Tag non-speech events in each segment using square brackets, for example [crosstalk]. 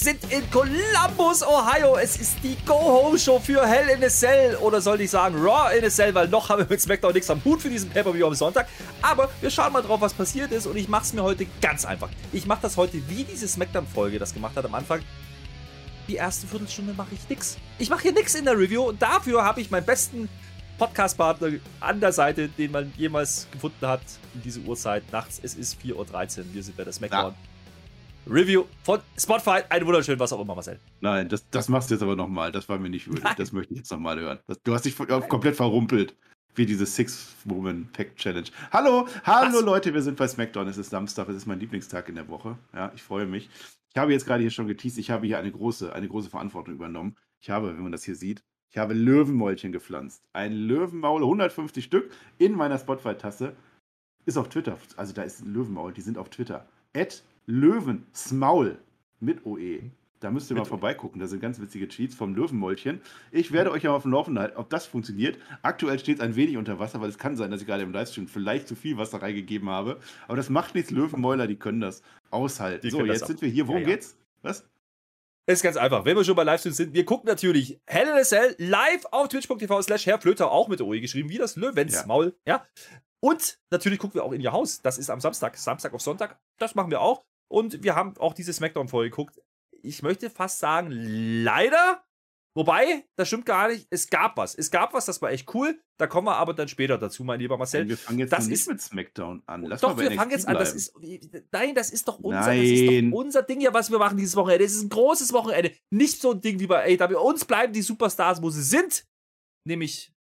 Sind in Columbus, Ohio. Es ist die Go-Home-Show für Hell in a Cell. Oder sollte ich sagen Raw in a Cell, weil noch haben wir mit SmackDown nichts am Hut für diesen Pay-Per-View am Sonntag. Aber wir schauen mal drauf, was passiert ist. Und ich mache es mir heute ganz einfach. Ich mache das heute, wie diese SmackDown-Folge das gemacht hat am Anfang. Die erste Viertelstunde mache ich nichts. Ich mache hier nichts in der Review. Und dafür habe ich meinen besten Podcast-Partner an der Seite, den man jemals gefunden hat in diese Uhrzeit nachts. Es ist 4.13 Uhr. Wir sind bei der SmackDown. Ja. Review von Spotify. Ein wunderschön, was auch immer, Marcel. Nein, das, das machst du jetzt aber nochmal. Das war mir nicht würdig. Das möchte ich jetzt nochmal hören. Das, du hast dich komplett verrumpelt. Wie diese Six-Woman-Pack-Challenge. Hallo, hallo was? Leute, wir sind bei SmackDown. Es ist Samstag, es ist mein Lieblingstag in der Woche. Ja, ich freue mich. Ich habe jetzt gerade hier schon geteased, ich habe hier eine große, eine große Verantwortung übernommen. Ich habe, wenn man das hier sieht, ich habe Löwenmäulchen gepflanzt. Ein Löwenmaul, 150 Stück in meiner Spotify-Tasse. Ist auf Twitter. Also da ist ein Löwenmaul, die sind auf Twitter. At Löwensmaul mit OE. Da müsst ihr mal vorbeigucken. Da sind ganz witzige Cheats vom Löwenmäulchen. Ich werde euch ja auf dem Laufenden halten, ob das funktioniert. Aktuell steht es ein wenig unter Wasser, weil es kann sein, dass ich gerade im Livestream vielleicht zu viel Wasser reingegeben habe. Aber das macht nichts. Löwenmäuler, die können das aushalten. Die so, jetzt sind wir hier. Worum ja, ja. geht's? Was? Es ist ganz einfach. Wenn wir schon bei Livestream sind, wir gucken natürlich Hell in a Cell live auf twitch.tv slash Herr Flöter, auch mit OE geschrieben, wie das Löwensmaul. Ja. ja. Und natürlich gucken wir auch in ihr Haus. Das ist am Samstag, Samstag auf Sonntag. Das machen wir auch. Und wir haben auch diese Smackdown-Folge geguckt. Ich möchte fast sagen, leider. Wobei, das stimmt gar nicht. Es gab was. Es gab was, das war echt cool. Da kommen wir aber dann später dazu, mein lieber Marcel. Und wir fangen jetzt das nicht ist, mit Smackdown an. Lass doch, wir fangen jetzt an. Das ist, nein, das ist doch unser, das ist doch unser Ding ja, was wir machen dieses Wochenende. Es ist ein großes Wochenende. Nicht so ein Ding wie bei AW. Uns bleiben die Superstars, wo sie sind. Nämlich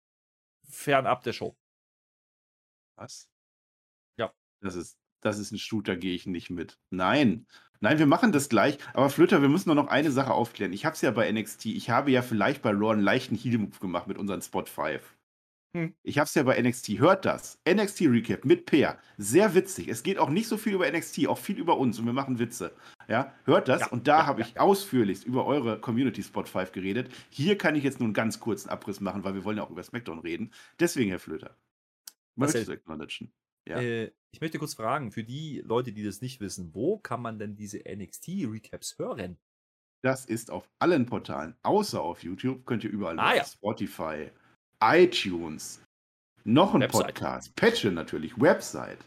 fernab der Show. Was? Ja. Das ist das ist ein Shooter, gehe ich nicht mit. Nein. Nein, wir machen das gleich. Aber Flöter, wir müssen nur noch eine Sache aufklären. Ich habe es ja bei NXT. Ich habe ja vielleicht bei Raw einen leichten Heal-Move gemacht mit unseren Spot 5. Hm. Ich habe es ja bei NXT. Hört das. NXT Recap mit Peer. Sehr witzig. Es geht auch nicht so viel über NXT, auch viel über uns und wir machen Witze. Ja, hört das. Ja, und da ja, habe ich ausführlichst über eure Community Spot 5 geredet. Hier kann ich jetzt nur einen ganz kurzen Abriss machen, weil wir wollen ja auch über SmackDown reden. Deswegen, Herr Flöter. Möchtest du acknowledgen? Ja. Äh, ich möchte kurz fragen, für die Leute, die das nicht wissen, wo kann man denn diese NXT-Recaps hören? Das ist auf allen Portalen, außer auf YouTube, könnt ihr überall ah, ja. Spotify, iTunes, noch ein Website. Podcast, Patche natürlich, Website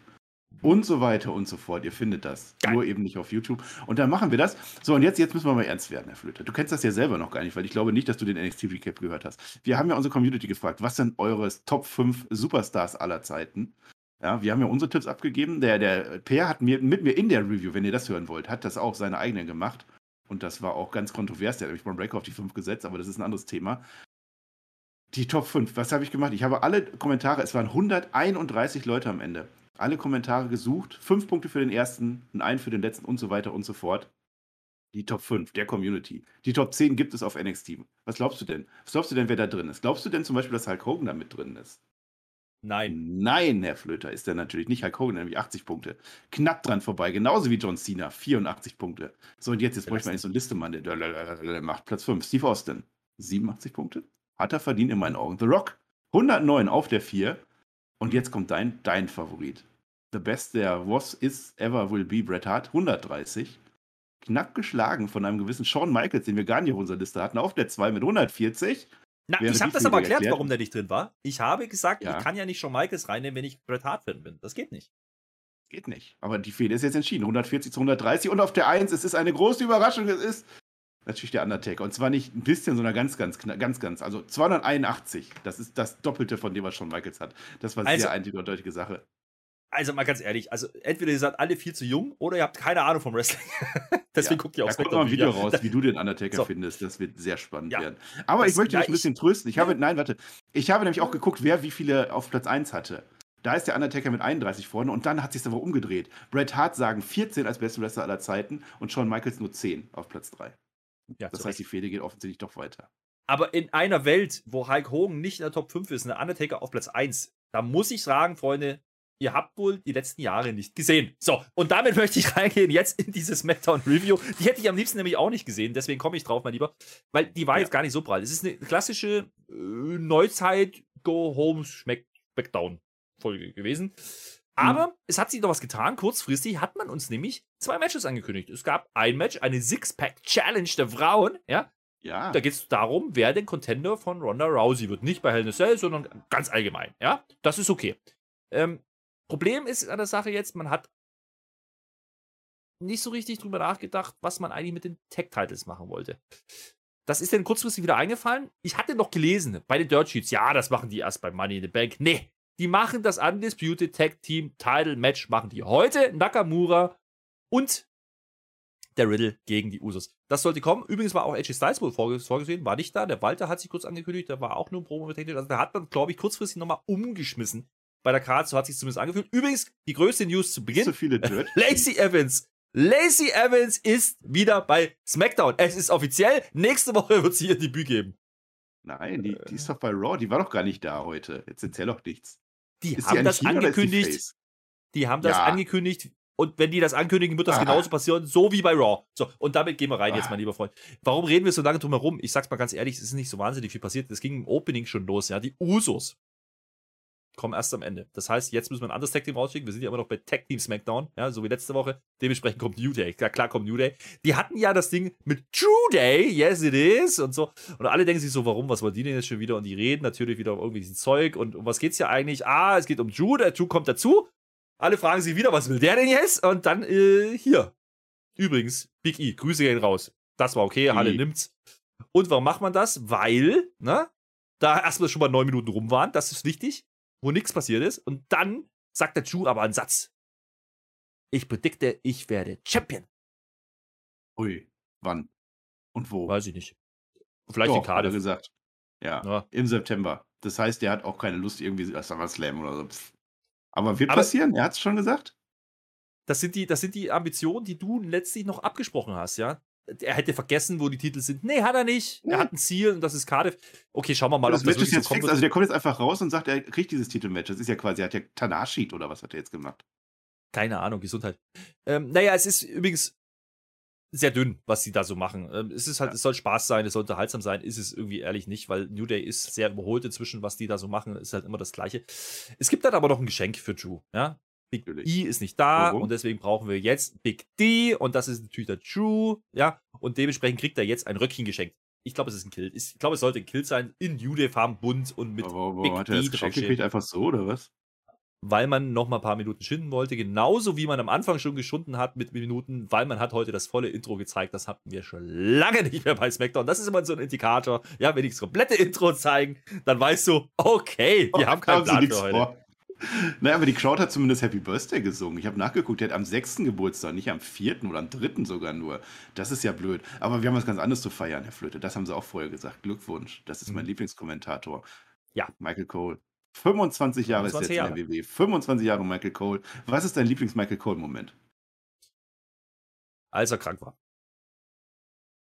und so weiter und so fort. Ihr findet das. Geil. Nur eben nicht auf YouTube. Und dann machen wir das. So, und jetzt, jetzt müssen wir mal ernst werden, Herr Flöter. Du kennst das ja selber noch gar nicht, weil ich glaube nicht, dass du den NXT Recap gehört hast. Wir haben ja unsere Community gefragt, was sind eure Top 5 Superstars aller Zeiten? Ja, wir haben ja unsere Tipps abgegeben. Der, der Per hat mir, mit mir in der Review, wenn ihr das hören wollt, hat das auch seine eigenen gemacht. Und das war auch ganz kontrovers. Der hat nämlich Braun Breaker auf die 5 gesetzt, aber das ist ein anderes Thema. Die Top 5, was habe ich gemacht? Ich habe alle Kommentare, es waren 131 Leute am Ende. Alle Kommentare gesucht, 5 Punkte für den ersten einen für den letzten und so weiter und so fort. Die Top 5 der Community. Die Top 10 gibt es auf NXT. Was glaubst du denn? Was glaubst du denn, wer da drin ist? Glaubst du denn zum Beispiel, dass Hulk Hogan da mit drin ist? Nein. Nein, Herr Flöter, ist er natürlich nicht. Hulk Hogan, nämlich 80 Punkte. Knapp dran vorbei, genauso wie John Cena, 84 Punkte. So, und jetzt, jetzt bräuchte man nicht so eine Liste, Mann, der macht Platz 5. Steve Austin, 87 Punkte. Hat er verdient in meinen Augen. The Rock, 109 auf der 4. Und jetzt kommt dein, dein Favorit. The best there was, is, ever will be Bret Hart, 130. Knapp geschlagen von einem gewissen Shawn Michaels, den wir gar nicht auf unserer Liste hatten, auf der 2 mit 140. Na, ich habe das aber erklärt, erklärt, warum der nicht drin war. Ich habe gesagt, ja. ich kann ja nicht schon Michaels reinnehmen, wenn ich Bret Hart-Fan bin. Das geht nicht. Geht nicht. Aber die Fehde ist jetzt entschieden. 140 zu 130 und auf der 1, es ist eine große Überraschung, es ist natürlich der Undertaker. Und zwar nicht ein bisschen, sondern ganz, ganz, ganz, ganz. Also 281. Das ist das Doppelte von dem, was schon Michaels hat. Das war also, sehr eindeutige Sache also mal ganz ehrlich, also entweder ihr seid alle viel zu jung oder ihr habt keine Ahnung vom Wrestling. [laughs] Deswegen ja, guckt ihr auch Da kommt mal ein Video raus, wie du den Undertaker so. findest. Das wird sehr spannend ja. werden. Aber das, ich möchte dich ein bisschen trösten. Ich habe, nein, warte. Ich habe nämlich auch geguckt, wer wie viele auf Platz 1 hatte. Da ist der Undertaker mit 31 vorne und dann hat sich aber umgedreht. Bret Hart sagen 14 als beste Wrestler aller Zeiten und Shawn Michaels nur 10 auf Platz 3. Ja, das heißt, die Fehde geht offensichtlich doch weiter. Aber in einer Welt, wo Hulk Hogan nicht in der Top 5 ist, und der Undertaker auf Platz 1, da muss ich sagen, Freunde, ihr habt wohl die letzten Jahre nicht gesehen. So, und damit [laughs] möchte ich reingehen jetzt in diese SmackDown Review. Die hätte ich am liebsten nämlich auch nicht gesehen, deswegen komme ich drauf, mein Lieber, weil die war ja. jetzt gar nicht so prall. Es ist eine klassische äh, Neuzeit Go Home Smackdown Folge gewesen. Aber mhm. es hat sich doch was getan. Kurzfristig hat man uns nämlich zwei Matches angekündigt. Es gab ein Match, eine Six-Pack-Challenge der Frauen. Ja. Ja. Da geht es darum, wer der Contender von Ronda Rousey wird. Nicht bei Hell in a Cell, sondern ganz allgemein. Ja. Das ist okay. Ähm, Problem ist an der Sache jetzt, man hat nicht so richtig drüber nachgedacht, was man eigentlich mit den Tag-Titles machen wollte. Das ist dann kurzfristig wieder eingefallen. Ich hatte noch gelesen bei den Dirt Sheets, ja, das machen die erst bei Money in the Bank. Nee, die machen das Undisputed Tag Team Title Match, machen die heute. Nakamura und der Riddle gegen die Usos. Das sollte kommen. Übrigens war auch AJ Styles wohl vorgesehen, war nicht da. Der Walter hat sich kurz angekündigt, der war auch nur ein Promo technisch. Also der hat man, glaube ich, kurzfristig nochmal umgeschmissen bei der Karte. So hat sich zumindest angefühlt. Übrigens, die größte News zu Beginn. So viele [laughs] Lacey Evans. Lacey Evans ist wieder bei SmackDown. Es ist offiziell. Nächste Woche wird sie ihr Debüt geben. Nein, die, die ist doch bei Raw. Die war doch gar nicht da heute. Jetzt erzähl doch nichts. Die ist haben die das angekündigt. Die, die, haben das ja. angekündigt. Und wenn die das ankündigen, wird das Aha. genauso passieren, so wie bei Raw. So, und damit gehen wir rein jetzt, mein lieber Freund. Warum reden wir so lange drum herum? Ich sag's mal ganz ehrlich, es ist nicht so wahnsinnig viel passiert. Es ging im Opening schon los, ja. Die Usos kommen erst am Ende. Das heißt, jetzt müssen wir ein anderes Tag Team rausschicken. Wir sind ja immer noch bei Tag Team SmackDown, ja, so wie letzte Woche. Dementsprechend kommt New Day. Ja, klar kommt New Day. Die hatten ja das Ding mit True Day, yes it is und so. Und alle denken sich so, warum, was wollen die denn jetzt schon wieder? Und die reden natürlich wieder um irgendwie diesen Zeug. Und um was geht's ja eigentlich? Ah, es geht um Drew. Der Drew kommt dazu. Alle fragen sich wieder, was will der denn jetzt? Und dann äh, hier. Übrigens, Big E, Grüße gehen raus. Das war okay, Halle nimmt's. Und warum macht man das? Weil, ne? Da erstmal schon mal neun Minuten rum waren, das ist wichtig wo nichts passiert ist. Und dann sagt der Drew aber einen Satz. Ich predikte, ich werde Champion. Ui, wann? Und wo? Weiß ich nicht. Vielleicht Doch, in Cardiff. gesagt. Ja, ja, im September. Das heißt, der hat auch keine Lust irgendwie als Slam oder so. Aber wird aber passieren, er hat es schon gesagt. Das sind, die, das sind die Ambitionen, die du letztlich noch abgesprochen hast, ja? Er hätte vergessen, wo die Titel sind. Nee, hat er nicht. Er hat ein Ziel und das ist Cardiff. Okay, schauen wir mal, das ob das Match ist jetzt so kommt. Also der kommt jetzt einfach raus und sagt, er kriegt dieses Titelmatch. Das ist ja quasi, er hat ja Tanashi oder was hat er jetzt gemacht? Keine Ahnung, Gesundheit. Ähm, naja, es ist übrigens sehr dünn, was sie da so machen. Ähm, es ist halt, ja. es soll Spaß sein, es soll unterhaltsam sein, ist es irgendwie ehrlich nicht, weil New Day ist sehr überholt inzwischen, was die da so machen, ist halt immer das Gleiche. Es gibt dann aber noch ein Geschenk für Drew, ja. Big natürlich. E ist nicht da Warum? und deswegen brauchen wir jetzt Big D und das ist natürlich der True, ja, und dementsprechend kriegt er jetzt ein Röckchen geschenkt. Ich glaube, es ist ein Kill. Ich glaube, es sollte ein Kill sein in Jude-Farben bunt und mit aber, aber, Big hat D er das Geschenk gekriegt einfach so oder was? Weil man noch mal ein paar Minuten schinden wollte, genauso wie man am Anfang schon geschunden hat mit Minuten, weil man hat heute das volle Intro gezeigt. Das hatten wir schon lange nicht mehr bei SmackDown. Das ist immer so ein Indikator. Ja, wenn die das komplette Intro zeigen, dann weißt du, okay, die oh, haben keinen Plan für heute. Vor. [laughs] Naja, aber die Crowd hat zumindest Happy Birthday gesungen. Ich habe nachgeguckt, der hat am 6. Geburtstag, nicht am 4. oder am 3. sogar nur. Das ist ja blöd. Aber wir haben was ganz anderes zu feiern, Herr Flöte. Das haben sie auch vorher gesagt. Glückwunsch. Das ist mein mhm. Lieblingskommentator. Ja. Michael Cole. 25 Jahre 25 ist jetzt Jahre. in der WW. 25 Jahre Michael Cole. Was ist dein Lieblings-Michael Cole-Moment? Als er krank war.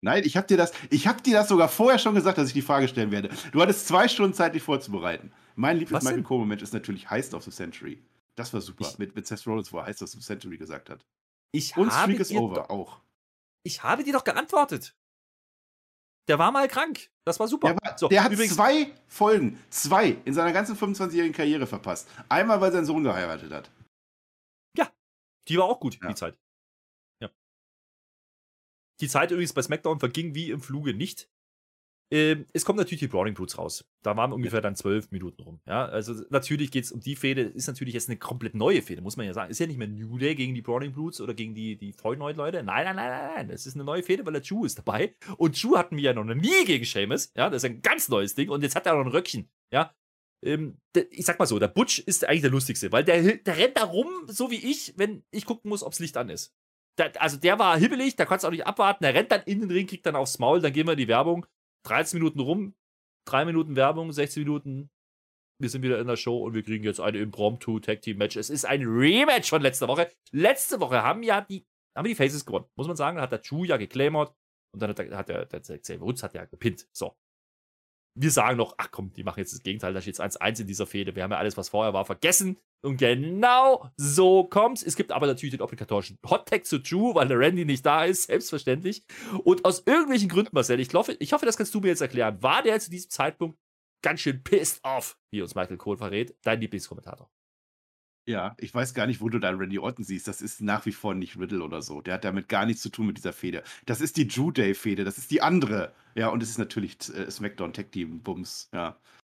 Nein, ich habe dir das, ich habe dir das sogar vorher schon gesagt, dass ich die Frage stellen werde. Du hattest zwei Stunden Zeit, dich vorzubereiten. Mein Lieblings-Michael Cole-Moment ist natürlich Heist of the Century. Das war super. Ich, mit, mit Seth Rollins, wo er Heist of the Century gesagt hat. Ich Und Streak is Over auch. Ich habe dir doch geantwortet. Der war mal krank. Das war super. Der, war, so, der hat übrigens, zwei Folgen, zwei in seiner ganzen 25-jährigen Karriere verpasst. Einmal, weil sein Sohn geheiratet hat. Ja, die war auch gut, ja. die Zeit. Die Zeit übrigens bei SmackDown verging wie im Fluge nicht. Ähm, es kommt natürlich die Browning Brutes raus. Da waren ungefähr dann zwölf Minuten rum. Ja, also natürlich geht es um die Fehde, ist natürlich jetzt eine komplett neue Fehde, muss man ja sagen. Ist ja nicht mehr New Day gegen die Browning Brutes oder gegen die, die neuen Leute. Nein, nein, nein, nein, nein. Es ist eine neue Fehde, weil der Drew ist dabei. Und Drew hatten wir ja noch nie gegen Seamus. Ja, das ist ein ganz neues Ding. Und jetzt hat er noch ein Röckchen. Ja, ähm, ich sag mal so, der Butch ist eigentlich der lustigste, weil der, der rennt da rum, so wie ich, wenn ich gucken muss, ob's Licht an ist der, also der war hibbelig, da konntest du auch nicht abwarten. Der rennt dann in den Ring, kriegt dann aufs Maul, dann gehen wir in die Werbung. 13 Minuten rum, 3 Minuten Werbung, 16 Minuten. Wir sind wieder in der Show und wir kriegen jetzt eine Impromptu Tag Team Match. Es ist ein Rematch von letzter Woche. Letzte Woche haben ja die, haben die Faces gewonnen. Muss man sagen, da hat der Chu ja geclaimert und dann hat der, hat der, der, der Xavier Woods hat ja gepinnt. So. Wir sagen noch, ach komm, die machen jetzt das Gegenteil, da steht 1-1 in dieser Fehde. Wir haben ja alles, was vorher war, vergessen. Und genau so kommt's. Es gibt aber natürlich den obligatorischen Hot-Tag zu Drew, weil der Randy nicht da ist, [laughs] selbstverständlich. Und aus irgendwelchen Gründen, Marcel, ich hoffe, ich hoffe, das kannst du mir jetzt erklären, war der zu diesem Zeitpunkt ganz schön pissed off, wie uns Michael Cole verrät, dein Lieblingskommentator. Ja, ich weiß gar nicht, wo du da Randy Orton siehst. Das ist nach wie vor nicht Riddle oder so. Der hat damit gar nichts zu tun mit dieser Fehde. Das ist die Drew Day Fehde, das ist die andere. Ja, und es ist natürlich äh, SmackDown Tag Team Bums. Ja,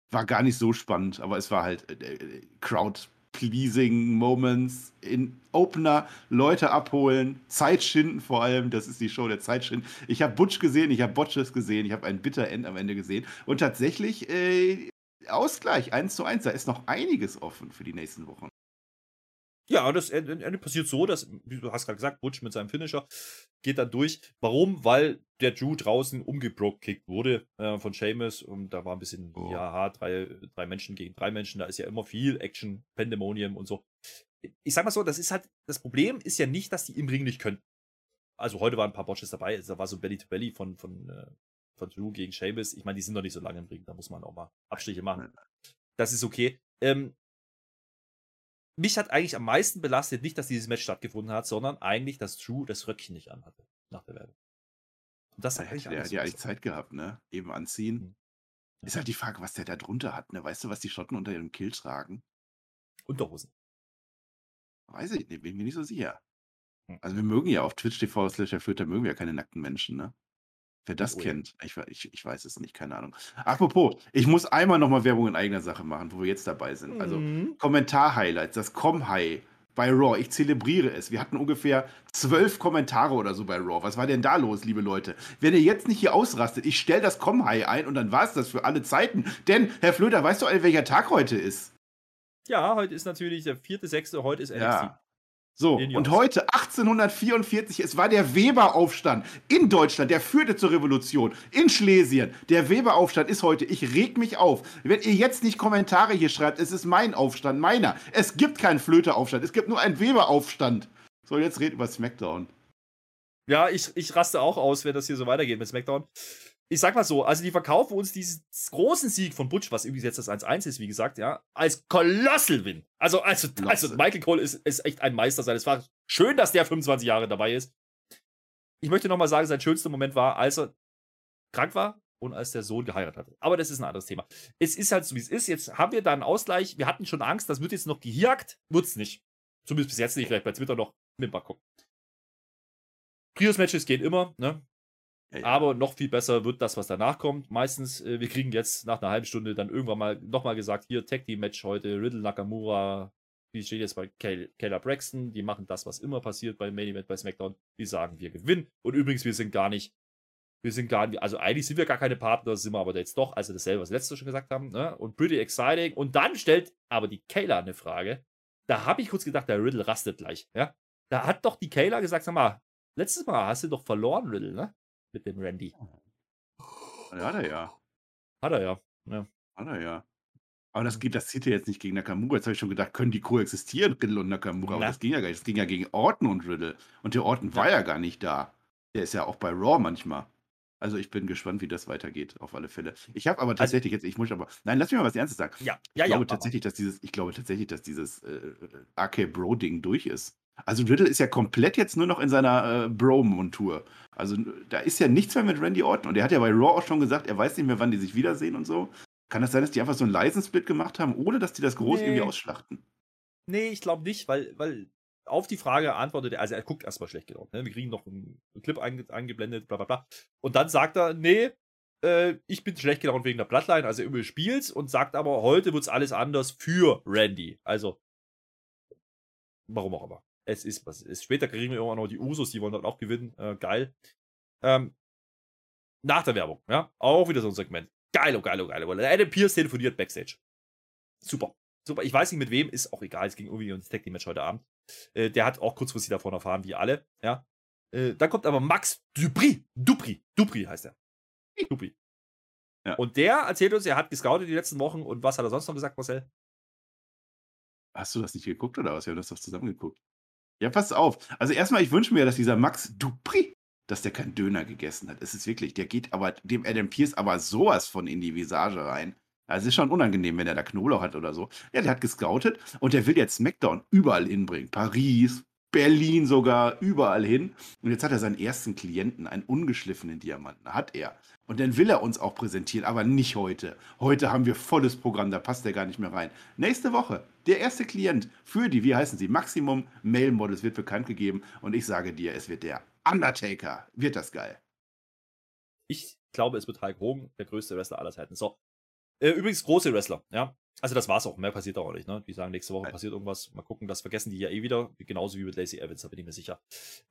war gar nicht so spannend, aber es war halt äh, äh Crowd pleasing Moments in Opener, Leute abholen, Zeit schinden vor allem. Das ist die Show der Zeit schinden. Ich habe Butch gesehen, ich habe Botches gesehen, ich habe ein Bitter End am Ende gesehen und tatsächlich äh, Ausgleich 1 zu 1. Da ist noch einiges offen für die nächsten Wochen. Ja, das Ende passiert so, dass, wie du hast gerade gesagt, Butch mit seinem Finisher geht dann durch. Warum? Weil der Drew draußen umgebrockkickt wurde äh, von Seamus und da war ein bisschen, oh. ja, drei, drei Menschen gegen drei Menschen, da ist ja immer viel Action, Pandemonium und so. Ich sag mal so, das ist halt, das Problem ist ja nicht, dass die im Ring nicht können. Also heute waren ein paar Botches dabei, da war so Belly to Belly von, von, äh, von Drew gegen Seamus. Ich meine, die sind noch nicht so lange im Ring, da muss man auch mal Abstriche machen. Das ist okay. Ähm, mich hat eigentlich am meisten belastet, nicht, dass dieses Match stattgefunden hat, sondern eigentlich, dass Drew das Röckchen nicht anhatte nach der Werbung. Und das hat eigentlich der hat ja eigentlich Zeit gehabt, ne? Eben anziehen. Mhm. Ist halt die Frage, was der da drunter hat, ne? Weißt du, was die Schotten unter ihrem Kill tragen? Unterhosen. Weiß ich nicht, bin mir nicht so sicher. Hm. Also wir mögen ja auf Twitch TV slash da mögen wir ja keine nackten Menschen, ne? Wer das oh, kennt, ich, ich, ich, weiß es nicht, keine Ahnung. Apropos, ich muss einmal nochmal Werbung in eigener Sache machen, wo wir jetzt dabei sind. Also mhm. Kommentar-Highlights, das Com-High bei Raw. Ich zelebriere es. Wir hatten ungefähr zwölf Kommentare oder so bei Raw. Was war denn da los, liebe Leute? Wenn ihr jetzt nicht hier ausrastet, ich stelle das Com-High ein und dann war es das für alle Zeiten. Denn, Herr Flöter, weißt du, welcher Tag heute ist? Ja, heute ist natürlich der vierte, sechste, heute ist NXT. Ja. So, und heute, 1844, es war der Weberaufstand in Deutschland, der führte zur Revolution. In Schlesien, der Weberaufstand ist heute. Ich reg mich auf. Wenn ihr jetzt nicht Kommentare hier schreibt, es ist mein Aufstand, meiner. Es gibt keinen Flöteaufstand, es gibt nur einen Weberaufstand. So, jetzt redet über SmackDown. Ja, ich, ich raste auch aus, wenn das hier so weitergeht mit SmackDown ich sag mal so, also die verkaufen uns diesen großen Sieg von Butch, was irgendwie jetzt das 1-1 ist, wie gesagt, ja, als Colossal Win. Also, also, also Michael Cole ist, ist echt ein Meister sein. Es war schön, dass der 25 Jahre dabei ist. Ich möchte nochmal sagen, sein schönster Moment war, als er krank war und als der Sohn geheiratet hatte. Aber das ist ein anderes Thema. Es ist halt so, wie es ist. Jetzt haben wir da einen Ausgleich. Wir hatten schon Angst, das wird jetzt noch gejagt. Wird's nicht. Zumindest bis jetzt nicht. Vielleicht bei Twitter noch mit mal gucken. Prius-Matches gehen immer, ne? Aber noch viel besser wird das, was danach kommt. Meistens, äh, wir kriegen jetzt nach einer halben Stunde dann irgendwann mal nochmal gesagt, hier Tag Team Match heute, Riddle Nakamura, wie steht jetzt bei Kayla Braxton, die machen das, was immer passiert beim Main Event bei SmackDown, die sagen, wir gewinnen. Und übrigens, wir sind gar nicht, wir sind gar nicht, also eigentlich sind wir gar keine Partner, sind wir aber jetzt doch, also dasselbe, was wir letztes schon gesagt haben, ne? und pretty exciting. Und dann stellt aber die Kayla eine Frage, da habe ich kurz gedacht, der Riddle rastet gleich, ja. Da hat doch die Kayla gesagt, sag mal, letztes Mal hast du doch verloren, Riddle, ne? Mit dem Randy. Ja, hat er ja. Hat er ja. ja. Hat er ja. Aber das geht, das zieht ja jetzt nicht gegen Nakamura. Jetzt habe ich schon gedacht, können die koexistieren, Riddle und Nakamura? Aber das ging ja gar nicht. Das ging ja gegen Orton und Riddle. Und der Orton ja. war ja gar nicht da. Der ist ja auch bei Raw manchmal. Also ich bin gespannt, wie das weitergeht, auf alle Fälle. Ich habe aber also tatsächlich also, jetzt, ich muss aber, nein, lass mich mal was Ernstes sagen. Ja, ja, ich glaube ja, tatsächlich, dass dieses, ich glaube tatsächlich, dass dieses äh, AK Bro Ding durch ist. Also Riddle ist ja komplett jetzt nur noch in seiner äh, Bro-Montur. Also da ist ja nichts mehr mit Randy Orton. Und er hat ja bei Raw auch schon gesagt, er weiß nicht mehr, wann die sich wiedersehen und so. Kann das sein, dass die einfach so einen leisen Split gemacht haben, ohne dass die das groß nee. irgendwie ausschlachten? Nee, ich glaube nicht, weil, weil auf die Frage antwortet er, also er guckt erstmal schlecht gelaunt. Ne? Wir kriegen noch einen, Clip einge eingeblendet, bla bla bla. Und dann sagt er, nee, äh, ich bin schlecht gelaunt wegen der Bloodline, also immer spielt's und sagt aber, heute wird's alles anders für Randy. Also, warum auch immer es ist, was es ist. Später kriegen wir immer noch die Usos, die wollen dort auch gewinnen. Äh, geil. Ähm, nach der Werbung, ja, auch wieder so ein Segment. Geil, oh geil, oh geil. Der Adam Pierce telefoniert Backstage. Super. Super. Ich weiß nicht mit wem, ist auch egal. Es ging irgendwie um das Tag Team Match heute Abend. Äh, der hat auch kurzfristig davon erfahren, wie alle, ja. Äh, dann kommt aber Max Dupri. Dupri. Dupri heißt er. Dupri. Ja. Und der erzählt uns, er hat gescoutet die letzten Wochen und was hat er sonst noch gesagt, Marcel? Hast du das nicht geguckt oder was? Wir haben das doch zusammen geguckt. Ja, pass auf. Also erstmal, ich wünsche mir, dass dieser Max Dupri, dass der keinen Döner gegessen hat. Es ist wirklich, der geht aber dem Adam Pierce aber sowas von in die Visage rein. Also ist schon unangenehm, wenn er da Knoblauch hat oder so. Ja, der hat gescoutet und der will jetzt SmackDown überall hinbringen. Paris, Berlin sogar, überall hin. Und jetzt hat er seinen ersten Klienten, einen ungeschliffenen Diamanten, hat er. Und dann will er uns auch präsentieren, aber nicht heute. Heute haben wir volles Programm, da passt er gar nicht mehr rein. Nächste Woche, der erste Klient für die, wie heißen sie, Maximum Male Models wird bekannt gegeben. Und ich sage dir, es wird der Undertaker. Wird das geil. Ich glaube, es wird Hulk Hogan, der größte Wrestler aller Zeiten. So. Äh, übrigens, große Wrestler, ja. Also das war's auch, mehr passiert auch nicht, ne? Die sagen, nächste Woche passiert irgendwas. Mal gucken, das vergessen die ja eh wieder. Genauso wie mit Lacey Evans, da bin ich mir sicher.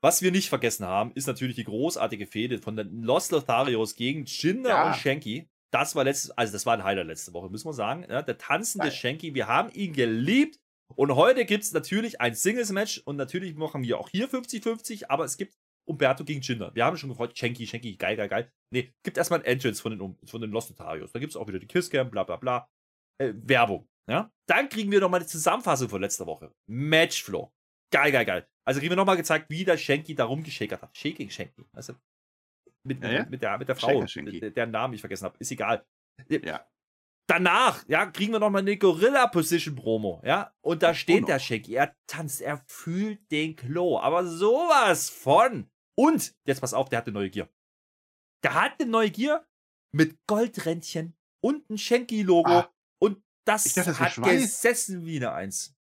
Was wir nicht vergessen haben, ist natürlich die großartige Fehde von den Los Lotharios gegen Jinder ja. und Shanky. Das war letztes, also das war ein Highlight letzte Woche, muss man sagen. Ja, der tanzende Nein. Shanky, wir haben ihn geliebt. Und heute gibt es natürlich ein Singles-Match und natürlich machen wir auch hier 50-50, aber es gibt Umberto gegen Jinder. Wir haben schon gefreut, Shanky, Shanky, geil, geil, geil. Nee, gibt erstmal ein Entrance von den, von den Los Notarios. Da gibt es auch wieder die Kisscam, bla bla bla. Äh, Werbung. Ja? Dann kriegen wir nochmal die Zusammenfassung von letzter Woche. Matchflow. Geil, geil, geil. Also kriegen wir nochmal gezeigt, wie der Shanky da rumgeschäkert hat. Shaking Shanky. Also mit, ja, ja. mit, der, mit der Frau, deren Namen ich vergessen habe. Ist egal. Ja. Danach, ja, kriegen wir nochmal eine Gorilla-Position-Promo, ja. Und da steht oh der Shanky. Er tanzt, er fühlt den Klo. Aber sowas von. Und, jetzt pass auf, der hat eine neue Gier. Der hat eine neue Gier mit Goldrändchen und ein Schenki-Logo. Ah, das, dachte, das hat Schweiß. gesessen wie eine Eins.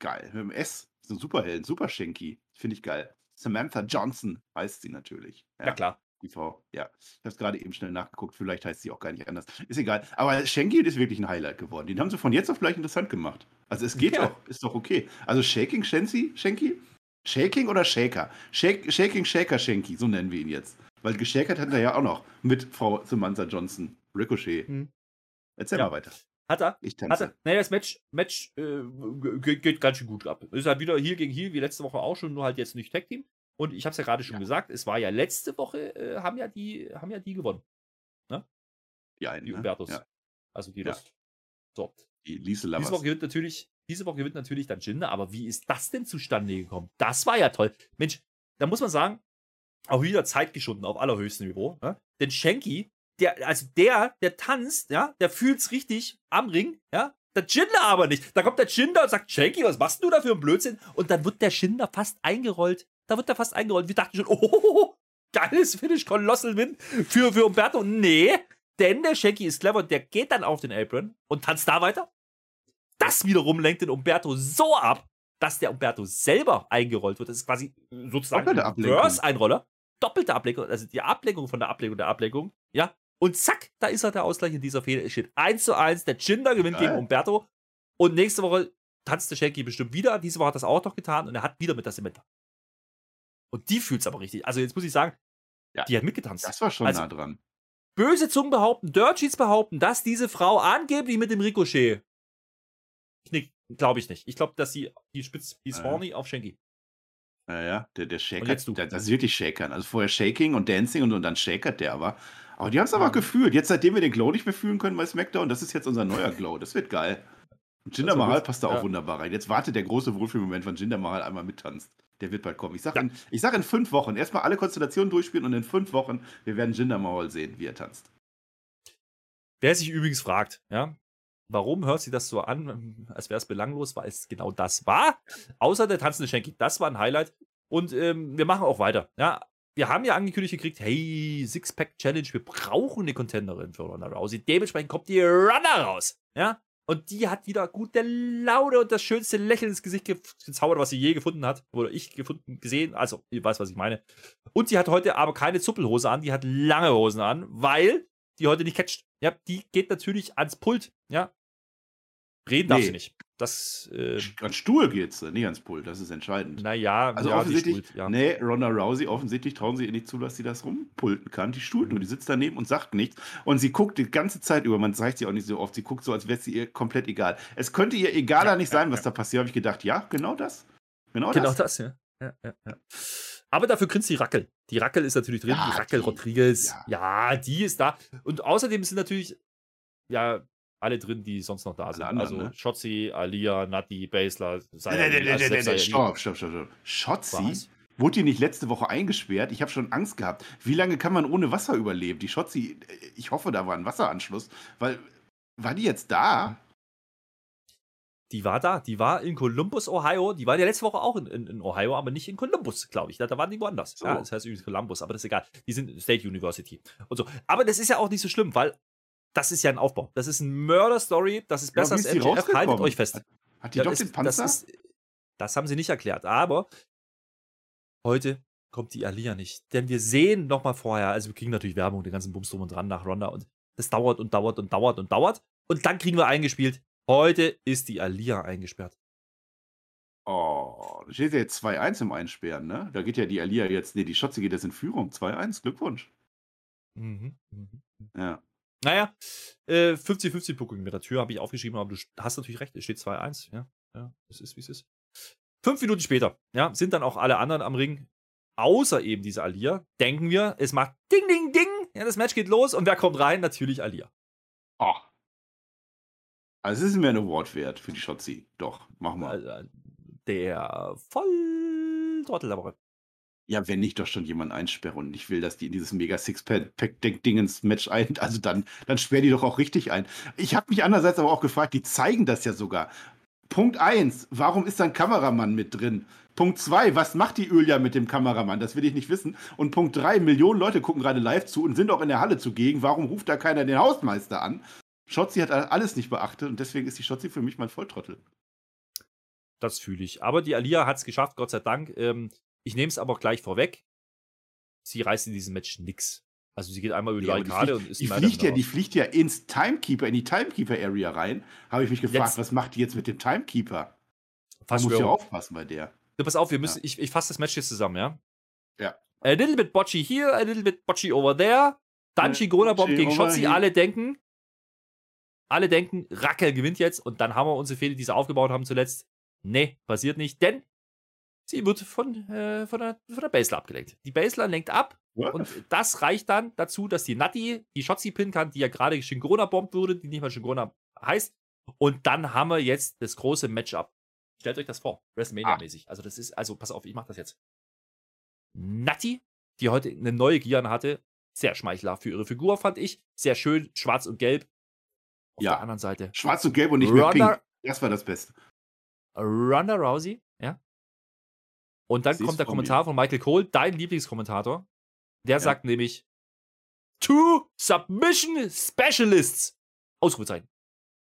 Geil. Mit dem S. So ein Superhelden, Super Schenki. Finde ich geil. Samantha Johnson heißt sie natürlich. Ja, ja klar. Die Frau, ja. Ich habe es gerade eben schnell nachgeguckt. Vielleicht heißt sie auch gar nicht anders. Ist egal. Aber Schenki ist wirklich ein Highlight geworden. Den haben sie von jetzt auf gleich interessant gemacht. Also es geht [laughs] ja. doch. Ist doch okay. Also Shaking Shensi, Schenki Shaking oder Shaker? Shake, Shaking Shaker Shanky, so nennen wir ihn jetzt. Weil geschakert hat er ja auch noch mit Frau Samantha Johnson. Ricochet. Hm. Erzähl ja. mal weiter. Hat er? Ich tanze. Hat er. Naja, das Match, Match äh, geht, geht, ganz schön gut ab. Ist halt wieder hier gegen hier, wie letzte Woche auch schon, nur halt jetzt nicht Tag Team. Und ich habe es ja gerade schon ja. gesagt, es war ja letzte Woche, äh, haben, ja die, haben ja die gewonnen. Ne? Die einen, Die ne? Umbertos. Ja. Also die ja. So. Die Diese Woche gewinnt natürlich diese Woche gewinnt natürlich dann Jinder, aber wie ist das denn zustande gekommen? Das war ja toll. Mensch, da muss man sagen, auch wieder Zeit geschunden auf allerhöchstem Niveau. Ne? Denn Shanky, der, also der, der tanzt, ja, der fühlt's richtig am Ring, ja. Der Jinder aber nicht. Da kommt der Jinder und sagt, Shanky, was machst du da für ein Blödsinn? Und dann wird der Jinder fast eingerollt. Da wird er fast eingerollt. Wir dachten schon, oh, geiles Finish, Colossal Win für, für Umberto. Nee, denn der Shanky ist clever und der geht dann auf den Apron und tanzt da weiter das wiederum lenkt den Umberto so ab, dass der Umberto selber eingerollt wird. Das ist quasi sozusagen ein Reverse-Einroller. Doppelte Ablenkung, also die Ablenkung von der Ablenkung der Ablenkung. Ja. Und zack, da ist er der Ausgleich in dieser Fehler. Es steht 1 zu 1. Der Jinder gewinnt Geil. gegen Umberto. Und nächste Woche tanzt der Shanky bestimmt wieder. Diese Woche hat das auch noch getan und er hat wieder mit das Cementa. Und die fühlt es aber richtig. Also jetzt muss ich sagen, ja, die hat mitgetanzt. Das war schon also, nah dran. Böse Zungen behaupten, Dirt Sheets behaupten, dass diese Frau angeblich mit dem Ricochet Nee, glaube ich nicht. Ich glaube, dass sie die spitzt, die ist ja. horny auf Shanky. Ja, ja, der, der Shaker, der, das ist wirklich Shakern. Also vorher Shaking und Dancing und, und dann Shakert der aber. Aber die haben es aber gefühlt. Jetzt, seitdem wir den Glow nicht mehr fühlen können bei SmackDown, das ist jetzt unser neuer Glow. Das wird geil. Und Jinder Mahal passt da auch ja. wunderbar rein. Jetzt wartet der große Wohlfühlmoment, wenn Jinder Mahal einmal mittanzt. Der wird bald kommen. Ich sage ja. in, sag in fünf Wochen. Erstmal alle Konstellationen durchspielen und in fünf Wochen, wir werden Jinder Mahal sehen, wie er tanzt. Wer sich übrigens fragt, ja, Warum hört sich das so an, als wäre es belanglos, weil es genau das war. Außer der tanzende Schenki, das war ein Highlight. Und ähm, wir machen auch weiter. Ja, wir haben ja angekündigt gekriegt, hey, Sixpack-Challenge, wir brauchen eine Contenderin für Ronda Rousey. Dementsprechend kommt die Runner raus. Ja, und die hat wieder gute Laune und das schönste Lächeln ins Gesicht gezaubert, was sie je gefunden hat. Oder ich gefunden, gesehen. Also, ihr weiß, was ich meine. Und sie hat heute aber keine Zuppelhose an, die hat lange Hosen an, weil die heute nicht catcht. Ja, die geht natürlich ans Pult. Ja. Reden darf nee. sie nicht. Das, äh, ans Stuhl geht's, nicht ans Pult, das ist entscheidend. Naja, also ja, offensichtlich, Stuhl, ja. nee, Ronda Rousey, offensichtlich trauen sie ihr nicht zu, dass sie das rumpulten kann. Die stuhlt nur, die sitzt daneben und sagt nichts. Und sie guckt die ganze Zeit über, man zeigt sie auch nicht so oft, sie guckt so, als wäre es ihr komplett egal. Es könnte ihr egaler ja, nicht sein, was da passiert, habe ich gedacht. Ja, genau das. Genau, genau das. das, ja. ja, ja, ja. Aber dafür grinst die Rackel. Die Rackel ist natürlich drin, ja, die Rackel die, Rodriguez. Ja. ja. die ist da. Und außerdem sind natürlich ja alle drin, die sonst noch da sind. Anderen, also ne? Shotzi, Alia, Nati, Basler, Stopp, stopp, stopp, stopp. Shotzi? Wurde die nicht letzte Woche eingesperrt? Ich habe schon Angst gehabt. Wie lange kann man ohne Wasser überleben? Die Shotzi, ich hoffe, da war ein Wasseranschluss, weil War die jetzt da? Die war da, die war in Columbus, Ohio. Die war ja letzte Woche auch in, in, in Ohio, aber nicht in Columbus, glaube ich. Da, da waren die woanders. So. Ja, das heißt übrigens Columbus, aber das ist egal. Die sind State University und so. Aber das ist ja auch nicht so schlimm, weil das ist ja ein Aufbau. Das ist ein Murder-Story. Das ist besser ja, als MJF. Haltet euch fest. Hat, hat die ja, doch ist, den Panzer? Das, ist, das haben sie nicht erklärt. Aber heute kommt die Alia nicht. Denn wir sehen noch mal vorher, also wir kriegen natürlich Werbung, den ganzen Bums drum und dran nach Ronda und das dauert und dauert und dauert und dauert. Und dann kriegen wir eingespielt, heute ist die Alia eingesperrt. Oh, da steht ja jetzt 2-1 im Einsperren, ne? Da geht ja die Alia jetzt, nee, die Schotze geht jetzt in Führung. 2-1, Glückwunsch. Mhm, mhm. Ja. Naja, äh, 50-50 Booking mit der Tür habe ich aufgeschrieben, aber du hast natürlich recht, es steht 2-1. Ja, ja, es ist wie es ist. Fünf Minuten später, ja, sind dann auch alle anderen am Ring, außer eben diese Alia. Denken wir, es macht Ding, Ding, Ding. Ja, das Match geht los und wer kommt rein? Natürlich Alia. Oh. Also es ist mir ein Award wert für die Shotzi. Doch, mach mal. Also, der Volltrottel der Woche. Ja, wenn ich doch schon jemanden einsperre und ich will, dass die in dieses mega Six-Pack-Dingens-Match ein, [laughs] also dann, dann sperr die doch auch richtig ein. Ich habe mich andererseits aber auch gefragt, die zeigen das ja sogar. Punkt 1, warum ist da ein Kameramann mit drin? Punkt 2, was macht die Ölia mit dem Kameramann? Das will ich nicht wissen. Und Punkt 3, Millionen Leute gucken gerade live zu und sind auch in der Halle zugegen. Warum ruft da keiner den Hausmeister an? Schotzi hat alles nicht beachtet und deswegen ist die Schotzi für mich mein Volltrottel. Das fühle ich. Aber die Alia hat es geschafft, Gott sei Dank. Ähm, ich nehme es aber gleich vorweg. Sie reißt in diesem Match nichts. Also sie geht einmal über die ja, Barrikade und ist die fliegt ja, Die fliegt ja ins Timekeeper, in die Timekeeper-Area rein. Habe ich mich gefragt, jetzt. was macht die jetzt mit dem Timekeeper? Da muss ja aufpassen bei der. Ja, pass auf, wir müssen, ja. ich, ich fasse das Match jetzt zusammen, ja? Ja. A little bit botchy here, a little bit botchy over there. Dann Shigona Bomb gegen Shotzi. Alle denken, alle denken, Racker gewinnt jetzt und dann haben wir unsere Fehler, die sie aufgebaut haben zuletzt. Nee, passiert nicht, denn sie wird von, äh, von, der, von der Baseline abgelenkt. Die Baseline lenkt ab What? und das reicht dann dazu, dass die Natti die Shotzi pinnen kann, die ja gerade Shingona bombt wurde, die nicht mal Shingona heißt. Und dann haben wir jetzt das große Matchup. Stellt euch das vor, WrestleMania-mäßig. Ah. Also das ist, also pass auf, ich mach das jetzt. Natti, die heute eine neue Gian hatte, sehr schmeichelhaft für ihre Figur, fand ich. Sehr schön, schwarz und gelb. Auf ja. der anderen Seite. Schwarz und gelb und nicht Ronda, mehr pink. Das war das Beste. Ronda Rousey, ja. Und dann Sie kommt der Kommentar mir. von Michael Cole, dein Lieblingskommentator. Der ja. sagt nämlich: Two Submission Specialists. Ausrufezeichen.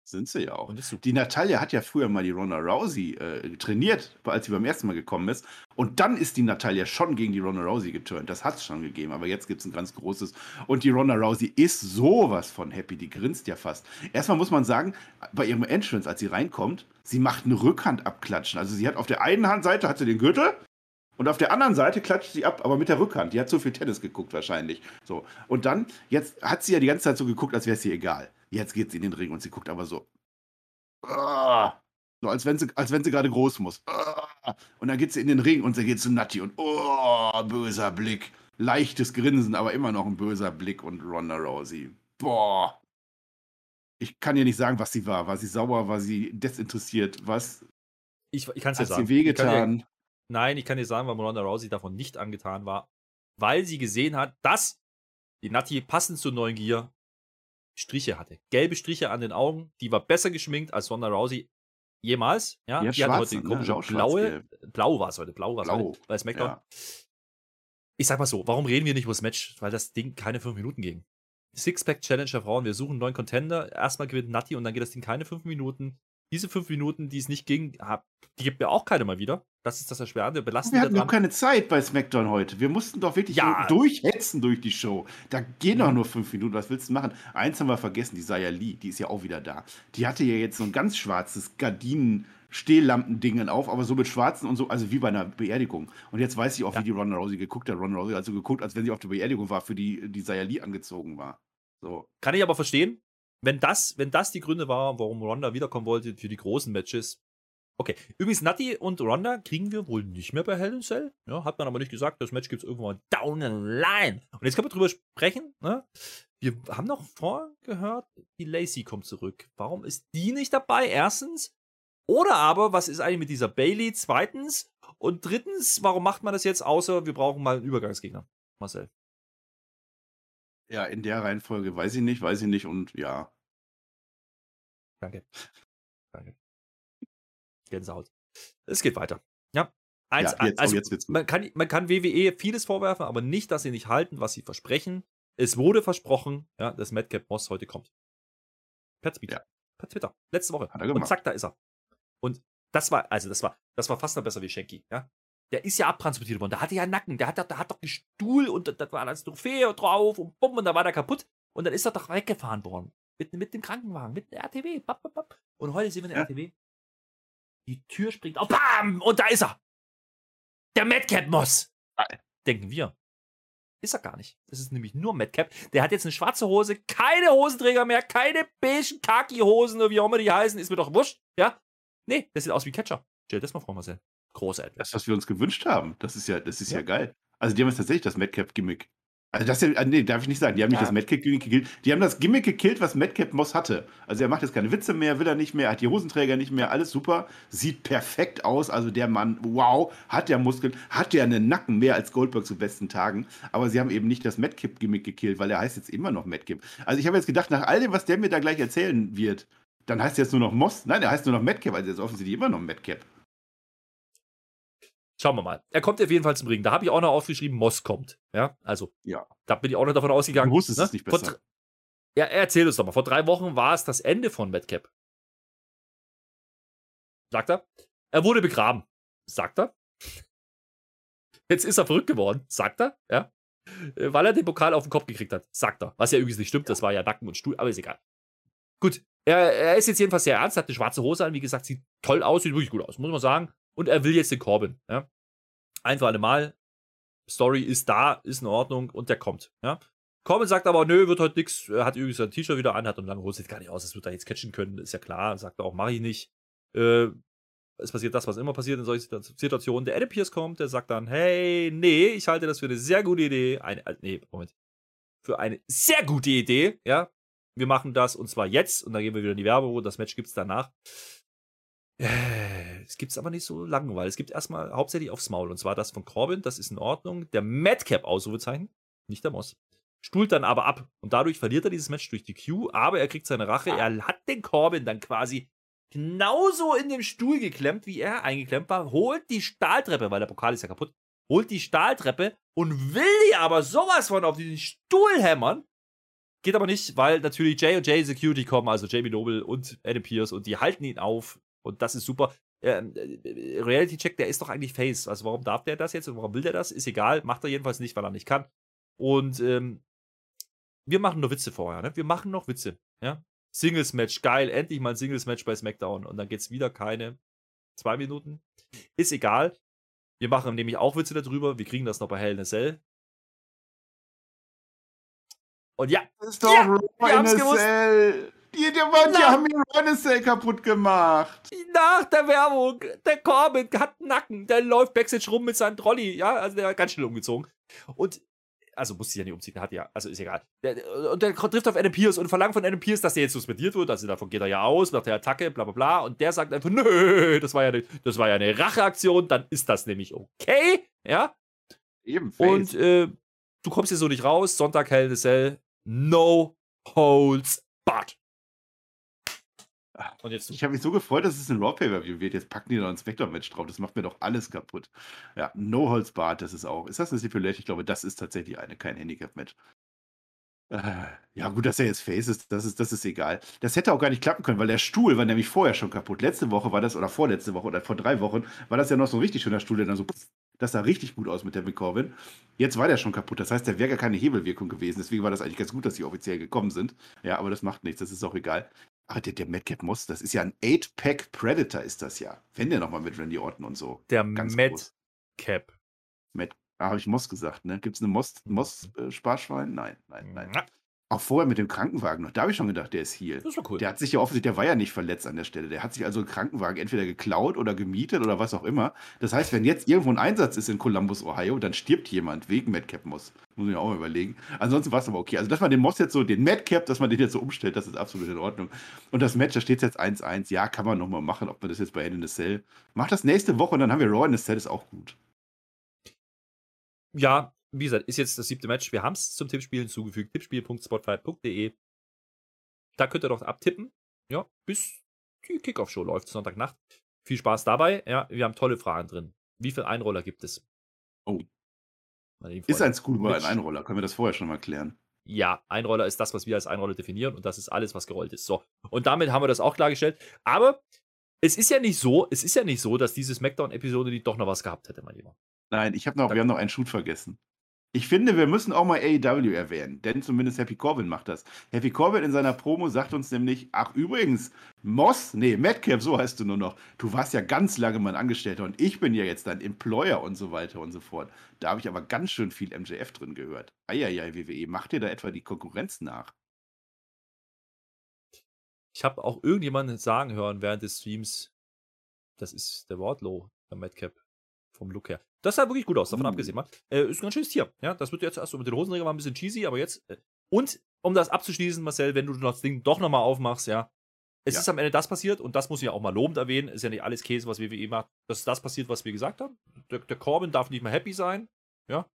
Sind sie ja auch. Die Natalia hat ja früher mal die Ronda Rousey äh, trainiert, als sie beim ersten Mal gekommen ist. Und dann ist die Natalia schon gegen die Ronda Rousey geturnt. Das hat es schon gegeben, aber jetzt gibt es ein ganz großes. Und die Ronda Rousey ist sowas von happy. Die grinst ja fast. Erstmal muss man sagen, bei ihrem Entrance, als sie reinkommt, sie macht eine Rückhand abklatschen. Also sie hat auf der einen Handseite hat sie den Gürtel und auf der anderen Seite klatscht sie ab, aber mit der Rückhand. Die hat so viel Tennis geguckt wahrscheinlich. So. Und dann, jetzt hat sie ja die ganze Zeit so geguckt, als wäre es ihr egal. Jetzt geht sie in den Ring und sie guckt aber so. Uh, so als wenn sie, als wenn sie gerade groß muss. Uh, und dann geht sie in den Ring und sie geht zu Natti und oh, böser Blick. Leichtes Grinsen, aber immer noch ein böser Blick und Ronda Rousey. Boah. Ich kann dir nicht sagen, was sie war. War sie sauer? War sie desinteressiert? Was? Ich, ich kann es dir sagen. Hat sie wehgetan? Nein, ich kann dir sagen, warum Ronda Rousey davon nicht angetan war. Weil sie gesehen hat, dass die Natti passend zur neuen Gier Striche hatte. Gelbe Striche an den Augen. Die war besser geschminkt als Ronda Rousey jemals. Ja, ja die hatte heute komische ne? blaue. Blau war es heute. Blau war es heute bei SmackDown. Ja. Ich sag mal so, warum reden wir nicht über das Match? Weil das Ding keine fünf Minuten ging. Six-Pack-Challenge der Frauen. Wir suchen neuen Contender. Erstmal gewinnt Natti und dann geht das Ding keine fünf Minuten diese fünf Minuten, die es nicht ging, die gibt mir auch keine mal wieder. Das ist das Erschwerende. Belastende wir hatten doch keine Zeit bei SmackDown heute. Wir mussten doch wirklich ja. durchhetzen durch die Show. Da gehen doch nur fünf Minuten. Was willst du machen? Eins haben wir vergessen, die Saya Lee, die ist ja auch wieder da. Die hatte ja jetzt so ein ganz schwarzes Gardinen- Stehlampen-Dingen auf, aber so mit schwarzen und so, also wie bei einer Beerdigung. Und jetzt weiß ich auch, ja. wie die Ronda Rousey geguckt hat. Ronda Rousey hat so geguckt, als wenn sie auf der Beerdigung war, für die die Saya Lee angezogen war. So. Kann ich aber verstehen wenn das, wenn das die Gründe waren, warum Ronda wiederkommen wollte für die großen Matches, okay. Übrigens, Natti und Ronda kriegen wir wohl nicht mehr bei Hell in Cell. Ja, hat man aber nicht gesagt. Das Match gibt es irgendwann down the line. Und jetzt können wir drüber sprechen. Ne? Wir haben noch vorher gehört, die Lacey kommt zurück. Warum ist die nicht dabei? Erstens. Oder aber, was ist eigentlich mit dieser Bailey? Zweitens. Und drittens, warum macht man das jetzt, außer wir brauchen mal einen Übergangsgegner? Marcel. Ja, in der Reihenfolge weiß ich nicht, weiß ich nicht und ja. Danke. Danke. Gänsehaut. Es geht weiter. Ja. Eins, ja, jetzt, also, oh, jetzt man, kann, man kann WWE vieles vorwerfen, aber nicht, dass sie nicht halten, was sie versprechen. Es wurde versprochen, ja, dass Madcap Moss heute kommt. Per Twitter. Ja. Per Twitter. Letzte Woche. Und zack, da ist er. Und das war, also das war, das war fast noch besser wie Shanky, ja. Der ist ja abtransportiert worden. Der hatte ja Nacken. Der hat, der hat doch einen Stuhl und da war als Trophäe drauf und bumm, und da war der kaputt. Und dann ist er doch weggefahren worden. Mit, mit dem Krankenwagen, mit der RTW. Bap, bap, bap. Und heute sehen wir den ja. RTW. Die Tür springt auf. Bam! Und da ist er. Der Madcap Moss. Denken wir. Ist er gar nicht. Das ist nämlich nur Madcap. Der hat jetzt eine schwarze Hose, keine Hosenträger mehr, keine beigen Kaki-Hosen, wie auch immer die heißen. Ist mir doch wurscht. Ja? Nee, das sieht aus wie Catcher. Stell das mal vor, Marcel. Großartig. Das, was wir uns gewünscht haben. Das ist ja, das ist ja, ja geil. Also, die haben jetzt tatsächlich das Madcap-Gimmick also das äh, nee, darf ich nicht sagen. Die haben nicht ja. das Madcap-Gimmick gekillt. Die haben das Gimmick gekillt, was Madcap Moss hatte. Also er macht jetzt keine Witze mehr, will er nicht mehr, hat die Hosenträger nicht mehr, alles super. Sieht perfekt aus. Also der Mann, wow, hat der Muskeln, hat der einen Nacken mehr als Goldberg zu besten Tagen. Aber sie haben eben nicht das Madcap-Gimmick gekillt, weil er heißt jetzt immer noch Madcap. Also ich habe jetzt gedacht, nach all dem, was der mir da gleich erzählen wird, dann heißt er jetzt nur noch Moss. Nein, er heißt nur noch Madcap, also er ist offensichtlich immer noch Madcap. Schauen wir mal. Er kommt auf jeden Fall zum Ring. Da habe ich auch noch aufgeschrieben, Moss kommt. Ja, also. Ja. Da bin ich auch noch davon ausgegangen. Du wusstest ne? es nicht besser. ja, erzähl uns doch mal. Vor drei Wochen war es das Ende von Madcap. Sagt er. Er wurde begraben. Sagt er. [laughs] Jetzt ist er verrückt geworden. Sagt er. Ja. Äh, weil er den Pokal auf den Kopf gekriegt hat. Sagt er. Was ja übrigens nicht stimmt. Das war ja Nacken und Stuhl. Aber ist egal. Gut. Er, er ist jetzt jedenfalls sehr ernst. Hat eine schwarze Hose an. Wie gesagt, sieht toll aus. Sieht wirklich gut aus. Muss man sagen. Und er will jetzt den Corbin. Ja? Ein für. Story ist da, ist in Ordnung und der kommt. Ja? Corbin sagt aber, nö, wird heute nichts. Hat übrigens sein T-Shirt wieder an, hat und lange Hose sieht gar nicht aus, das wird er jetzt catchen können, ist ja klar. Sagt er auch, mach ich nicht. Äh, es passiert das, was immer passiert in solchen Situationen. Der Adam Pierce kommt, der sagt dann, hey, nee, ich halte das für eine sehr gute Idee. Eine, äh, nee, Moment. Für eine sehr gute Idee, ja. Wir machen das und zwar jetzt und dann gehen wir wieder in die Werbung. Das Match gibt es danach. Äh, es gibt es aber nicht so lange, weil es gibt erstmal hauptsächlich aufs Maul. Und zwar das von Corbin, das ist in Ordnung. Der Madcap, Ausrufezeichen, nicht der Moss. Stuhlt dann aber ab. Und dadurch verliert er dieses Match durch die Q, aber er kriegt seine Rache. Er hat den Corbin dann quasi genauso in dem Stuhl geklemmt, wie er eingeklemmt war, holt die Stahltreppe, weil der Pokal ist ja kaputt, holt die Stahltreppe und will die aber sowas von auf den Stuhl hämmern. Geht aber nicht, weil natürlich J und J Security kommen, also Jamie Noble und Adam Pierce und die halten ihn auf. Und das ist super. Ähm, äh, Reality Check, der ist doch eigentlich Face. Also warum darf der das jetzt und warum will der das? Ist egal. Macht er jedenfalls nicht, weil er nicht kann. Und ähm, wir machen nur Witze vorher. Ne? Wir machen noch Witze. Ja? Singles Match, geil. Endlich mal ein Singles Match bei SmackDown. Und dann geht es wieder keine zwei Minuten. Ist egal. Wir machen nämlich auch Witze darüber. Wir kriegen das noch bei Hell in a Cell. Und ja, ist doch ja, wir haben es gewusst. Die, die, die, die haben mir Renaissance kaputt gemacht. Nach der Werbung, der Corbin hat einen Nacken, der läuft Backstage rum mit seinem Trolley, ja, also der hat ganz schnell umgezogen. Und, also musste sich ja nicht umziehen, hat ja, also ist egal. Der, und der trifft auf Adam Pierce und verlangt von Adam Pierce, dass der jetzt suspendiert wird, also davon geht er ja aus, nach der Attacke, bla bla bla, und der sagt einfach, nö, das war ja eine, das war ja eine Racheaktion, dann ist das nämlich okay, ja. Ebenfalls. Und, äh, du kommst hier so nicht raus, Sonntag Hell in the Cell, no holds barred. Und jetzt ich habe mich so gefreut, dass es ein Raw Pay-Per-View wird. Jetzt packen die noch ein Spectre-Match drauf. Das macht mir doch alles kaputt. Ja, No Holds Barred, das ist auch. Ist das eine Stipulation? Ich glaube, das ist tatsächlich eine, kein Handicap-Match. Äh, ja, gut, dass er jetzt Face ist, das ist, das ist egal. Das hätte auch gar nicht klappen können, weil der Stuhl war nämlich vorher schon kaputt. Letzte Woche war das, oder vorletzte Woche, oder vor drei Wochen, war das ja noch so ein richtig schöner Stuhl, der dann so, das sah richtig gut aus mit der Corbin. Jetzt war der schon kaputt. Das heißt, der wäre gar keine Hebelwirkung gewesen. Deswegen war das eigentlich ganz gut, dass sie offiziell gekommen sind. Ja, aber das macht nichts, das ist auch egal. Ah, der, der Madcap Moss, das ist ja ein 8-Pack Predator, ist das ja. Wenn der nochmal mit Randy Orton und so. Der Madcap. Mad, ah, habe ich Moss gesagt, ne? Gibt es eine Moss-Sparschwein? Moss, äh, nein, nein, nein. Auch vorher mit dem Krankenwagen noch. Da habe ich schon gedacht, der ist hier. Das ist doch cool. Der hat sich ja offensichtlich, der war ja nicht verletzt an der Stelle. Der hat sich also einen Krankenwagen entweder geklaut oder gemietet oder was auch immer. Das heißt, wenn jetzt irgendwo ein Einsatz ist in Columbus, Ohio, dann stirbt jemand wegen Madcap Moss. Muss ich mir auch mal überlegen. Ansonsten war es aber okay. Also, dass man den Moss jetzt so, den Madcap, dass man den jetzt so umstellt, das ist absolut in Ordnung. Und das Match, da steht jetzt 1-1. Ja, kann man nochmal machen, ob man das jetzt bei End in the Cell macht. Das nächste Woche und dann haben wir Raw in the Cell, ist auch gut. Ja, wie gesagt, ist jetzt das siebte Match. Wir haben es zum Tippspiel hinzugefügt. Tippspiel.spotify.de. Da könnt ihr doch abtippen. Ja, bis die Kickoff-Show läuft, Sonntagnacht. Viel Spaß dabei. Ja, wir haben tolle Fragen drin. Wie viele Einroller gibt es? Oh. Ist ein Schoolboy ein Einroller? Können wir das vorher schon mal klären? Ja, Einroller ist das, was wir als Einroller definieren und das ist alles, was gerollt ist. So. Und damit haben wir das auch klargestellt. Aber es ist ja nicht so, es ist ja nicht so, dass diese Smackdown-Episode die doch noch was gehabt hätte, mein Lieber. Nein, ich habe noch, wir haben noch einen Shoot vergessen. Ich finde, wir müssen auch mal AEW erwähnen, denn zumindest Happy Corbin macht das. Happy Corbin in seiner Promo sagt uns nämlich, ach übrigens, Moss, nee, Madcap, so heißt du nur noch, du warst ja ganz lange mein Angestellter und ich bin ja jetzt dein Employer und so weiter und so fort. Da habe ich aber ganz schön viel MJF drin gehört. Eieiei, WWE, macht dir da etwa die Konkurrenz nach? Ich habe auch irgendjemanden sagen hören während des Streams, das ist der Wardlow, der Madcap, vom Look her. Das sah wirklich gut aus, davon uh. abgesehen. Mal. Äh, ist ein ganz schönes Tier. Ja, das wird jetzt erst so mit den Hosenträger war ein bisschen cheesy, aber jetzt. Äh, und um das abzuschließen, Marcel, wenn du das Ding doch nochmal aufmachst, ja. Es ja. ist am Ende das passiert und das muss ich ja auch mal lobend erwähnen. Ist ja nicht alles Käse, was WWE macht. Das ist das passiert, was wir gesagt haben. Der, der Corbin darf nicht mehr happy sein. Ja.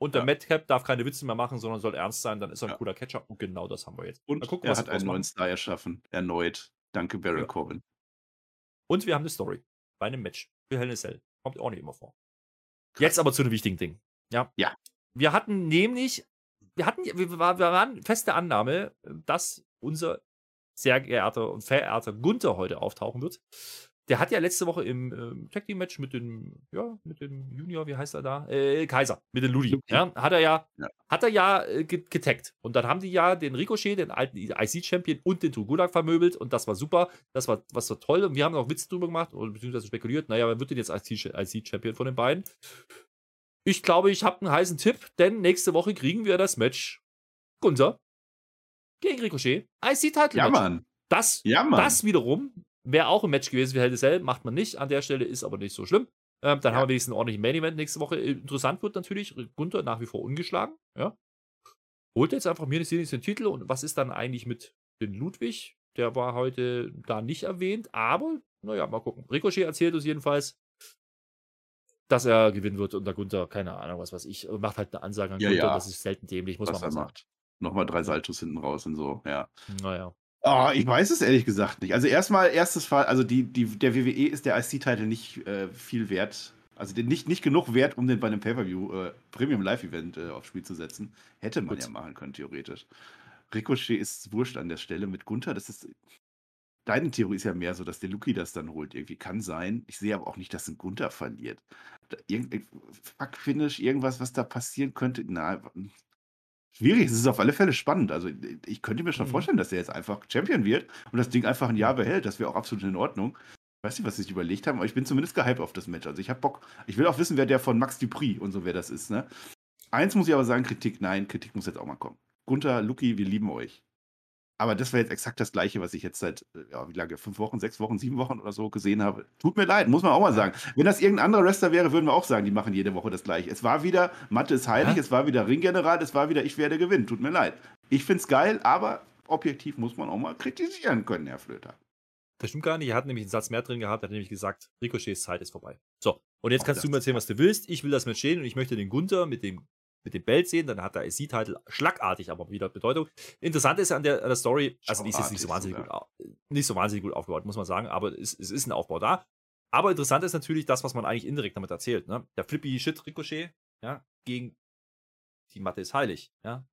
Und der ja. Madcap darf keine Witze mehr machen, sondern soll ernst sein. Dann ist er ein ja. cooler Catcher. Und genau das haben wir jetzt. Und gucken, er hat einen neuen Star erschaffen. Erneut. Danke, Baron. Corbin. Und wir haben eine Story. Bei einem Match. Für Hell in a Cell. Kommt auch nicht immer vor. Jetzt aber zu einem wichtigen Ding. Ja. Ja. Wir hatten nämlich, wir hatten, wir, waren feste Annahme, dass unser sehr geehrter und verehrter Gunther heute auftauchen wird. Der hat ja letzte Woche im äh, Tag Team Match mit dem, ja, mit dem Junior, wie heißt er da? Äh, Kaiser, mit dem Ludi. Ja, hat er ja, ja. hat er ja äh, getaggt. Und dann haben die ja den Ricochet, den alten IC-Champion und den Tugudak vermöbelt und das war super. Das war, was war toll. Und wir haben noch Witze drüber gemacht oder beziehungsweise spekuliert, naja, wer wird denn jetzt IC-Champion von den beiden? Ich glaube, ich habe einen heißen Tipp, denn nächste Woche kriegen wir das Match Gunther gegen Ricochet. IC-Title. Ja, Mann. Das, ja, Mann. das wiederum Wäre auch ein Match gewesen wie Hell Cell, macht man nicht. An der Stelle ist aber nicht so schlimm. Ähm, dann ja. haben wir wenigstens einen ordentlichen Main Event nächste Woche. Interessant wird natürlich, Gunther nach wie vor ungeschlagen. Ja. Holt jetzt einfach mir nicht den Titel und was ist dann eigentlich mit den Ludwig? Der war heute da nicht erwähnt, aber naja, mal gucken. Ricochet erzählt uns jedenfalls, dass er gewinnen wird und der Gunther, keine Ahnung, was weiß ich, macht halt eine Ansage an ja, Gunther, ja. das ist selten dämlich, muss was man mal sagen. Macht. Nochmal drei Saltos hinten raus und so, ja. Naja. Oh, ich weiß es ehrlich gesagt nicht. Also erstmal, erstes Fall, also die, die, der WWE ist der IC-Titel nicht äh, viel wert. Also nicht, nicht genug wert, um den bei einem Pay-Per-View äh, Premium Live-Event äh, aufs Spiel zu setzen. Hätte man Gut. ja machen können, theoretisch. Ricochet ist wurscht an der Stelle mit Gunther. Das ist. Deine Theorie ist ja mehr so, dass der Luki das dann holt. Irgendwie kann sein. Ich sehe aber auch nicht, dass ein Gunther verliert. Irgend, Fuck-Finish, irgendwas, was da passieren könnte. Na, Schwierig, es ist auf alle Fälle spannend. Also ich könnte mir schon mhm. vorstellen, dass er jetzt einfach Champion wird und das Ding einfach ein Jahr behält. Das wäre auch absolut in Ordnung. Ich weiß nicht, was sie sich überlegt haben, aber ich bin zumindest gehypt auf das Match. Also ich habe Bock. Ich will auch wissen, wer der von Max Dupri und so, wer das ist. Ne? Eins muss ich aber sagen, Kritik, nein, Kritik muss jetzt auch mal kommen. Gunther, Luki, wir lieben euch. Aber das war jetzt exakt das Gleiche, was ich jetzt seit, äh, ja, wie lange, fünf Wochen, sechs Wochen, sieben Wochen oder so gesehen habe. Tut mir leid, muss man auch mal sagen. Wenn das irgendein anderer Wrestler wäre, würden wir auch sagen, die machen jede Woche das Gleiche. Es war wieder, Mathe ist heilig, ja? es war wieder Ringgeneral, es war wieder, ich werde gewinnen. Tut mir leid. Ich find's geil, aber objektiv muss man auch mal kritisieren können, Herr Flöter. Das stimmt gar nicht. Er hat nämlich einen Satz mehr drin gehabt. Er hat nämlich gesagt, Ricochets Zeit ist vorbei. So, und jetzt kannst du mir erzählen, was du willst. Ich will das Match stehen und ich möchte den Gunther mit dem mit dem Belt sehen, dann hat der SC-Titel schlagartig aber wieder Bedeutung. Interessant ist an der, an der Story, also die ist jetzt nicht so wahnsinnig gut, nicht so wahnsinnig gut aufgebaut, muss man sagen, aber es, es ist ein Aufbau da. Aber interessant ist natürlich das, was man eigentlich indirekt damit erzählt. Ne? Der Flippy Shit Ricochet, ja, gegen die Matte ist heilig, ja.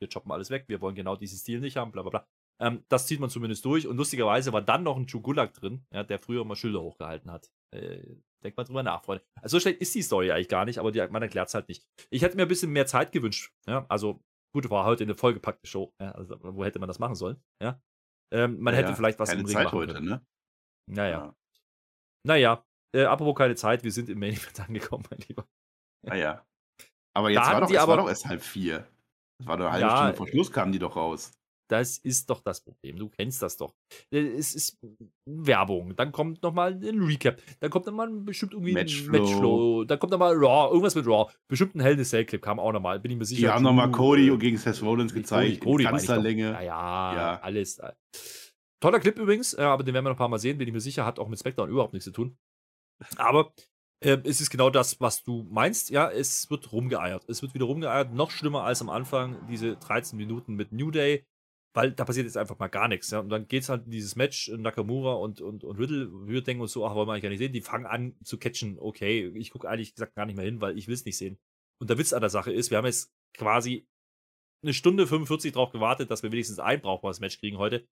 Wir choppen alles weg, wir wollen genau diesen Stil nicht haben, bla bla bla. Ähm, das zieht man zumindest durch. Und lustigerweise war dann noch ein Chugulak drin, ja, der früher mal Schilder hochgehalten hat. Äh, Denkt mal drüber nach, Freunde. Also so schlecht ist die Story eigentlich gar nicht, aber die, man erklärt es halt nicht. Ich hätte mir ein bisschen mehr Zeit gewünscht. Ja? Also, gut, war heute eine vollgepackte Show. Ja? Also, wo hätte man das machen sollen? Ja? Ähm, man ja, hätte vielleicht was im Ring Zeit machen heute, können. ne? Naja. Ja. Naja. Äh, apropos keine Zeit, wir sind im Main Event [laughs] angekommen, mein Lieber. Naja. Aber jetzt war doch, es aber, war doch erst halb vier. Das war doch eine halbe Stunde vor Schluss, kamen die doch raus. Das ist doch das Problem. Du kennst das doch. Äh, es ist Werbung. Dann kommt nochmal ein Recap. Dann kommt nochmal bestimmt irgendwie Matchflow. ein Matchflow. Dann kommt nochmal Raw. Irgendwas mit Raw. Bestimmt ein Hell in Cell Clip kam auch nochmal. Bin ich mir sicher. Die haben nochmal Cody gegen Seth Rollins gezeigt. Cody, Cody Länge. Ja, ja, ja, alles. Äh. Toller Clip übrigens, aber den werden wir noch ein paar Mal sehen. Bin ich mir sicher, hat auch mit SmackDown überhaupt nichts zu tun. Aber äh, es ist genau das, was du meinst. Ja, es wird rumgeeiert. Es wird wieder rumgeeiert. Noch schlimmer als am Anfang. Diese 13 Minuten mit New Day weil da passiert jetzt einfach mal gar nichts. Ja? Und dann geht es halt in dieses Match, Nakamura und, und, und Riddle, wir denken uns so, ach, wollen wir eigentlich gar nicht sehen. Die fangen an zu catchen, okay, ich gucke eigentlich gesagt gar nicht mehr hin, weil ich will es nicht sehen. Und der Witz an der Sache ist, wir haben jetzt quasi eine Stunde 45 drauf gewartet, dass wir wenigstens ein brauchbares Match kriegen heute.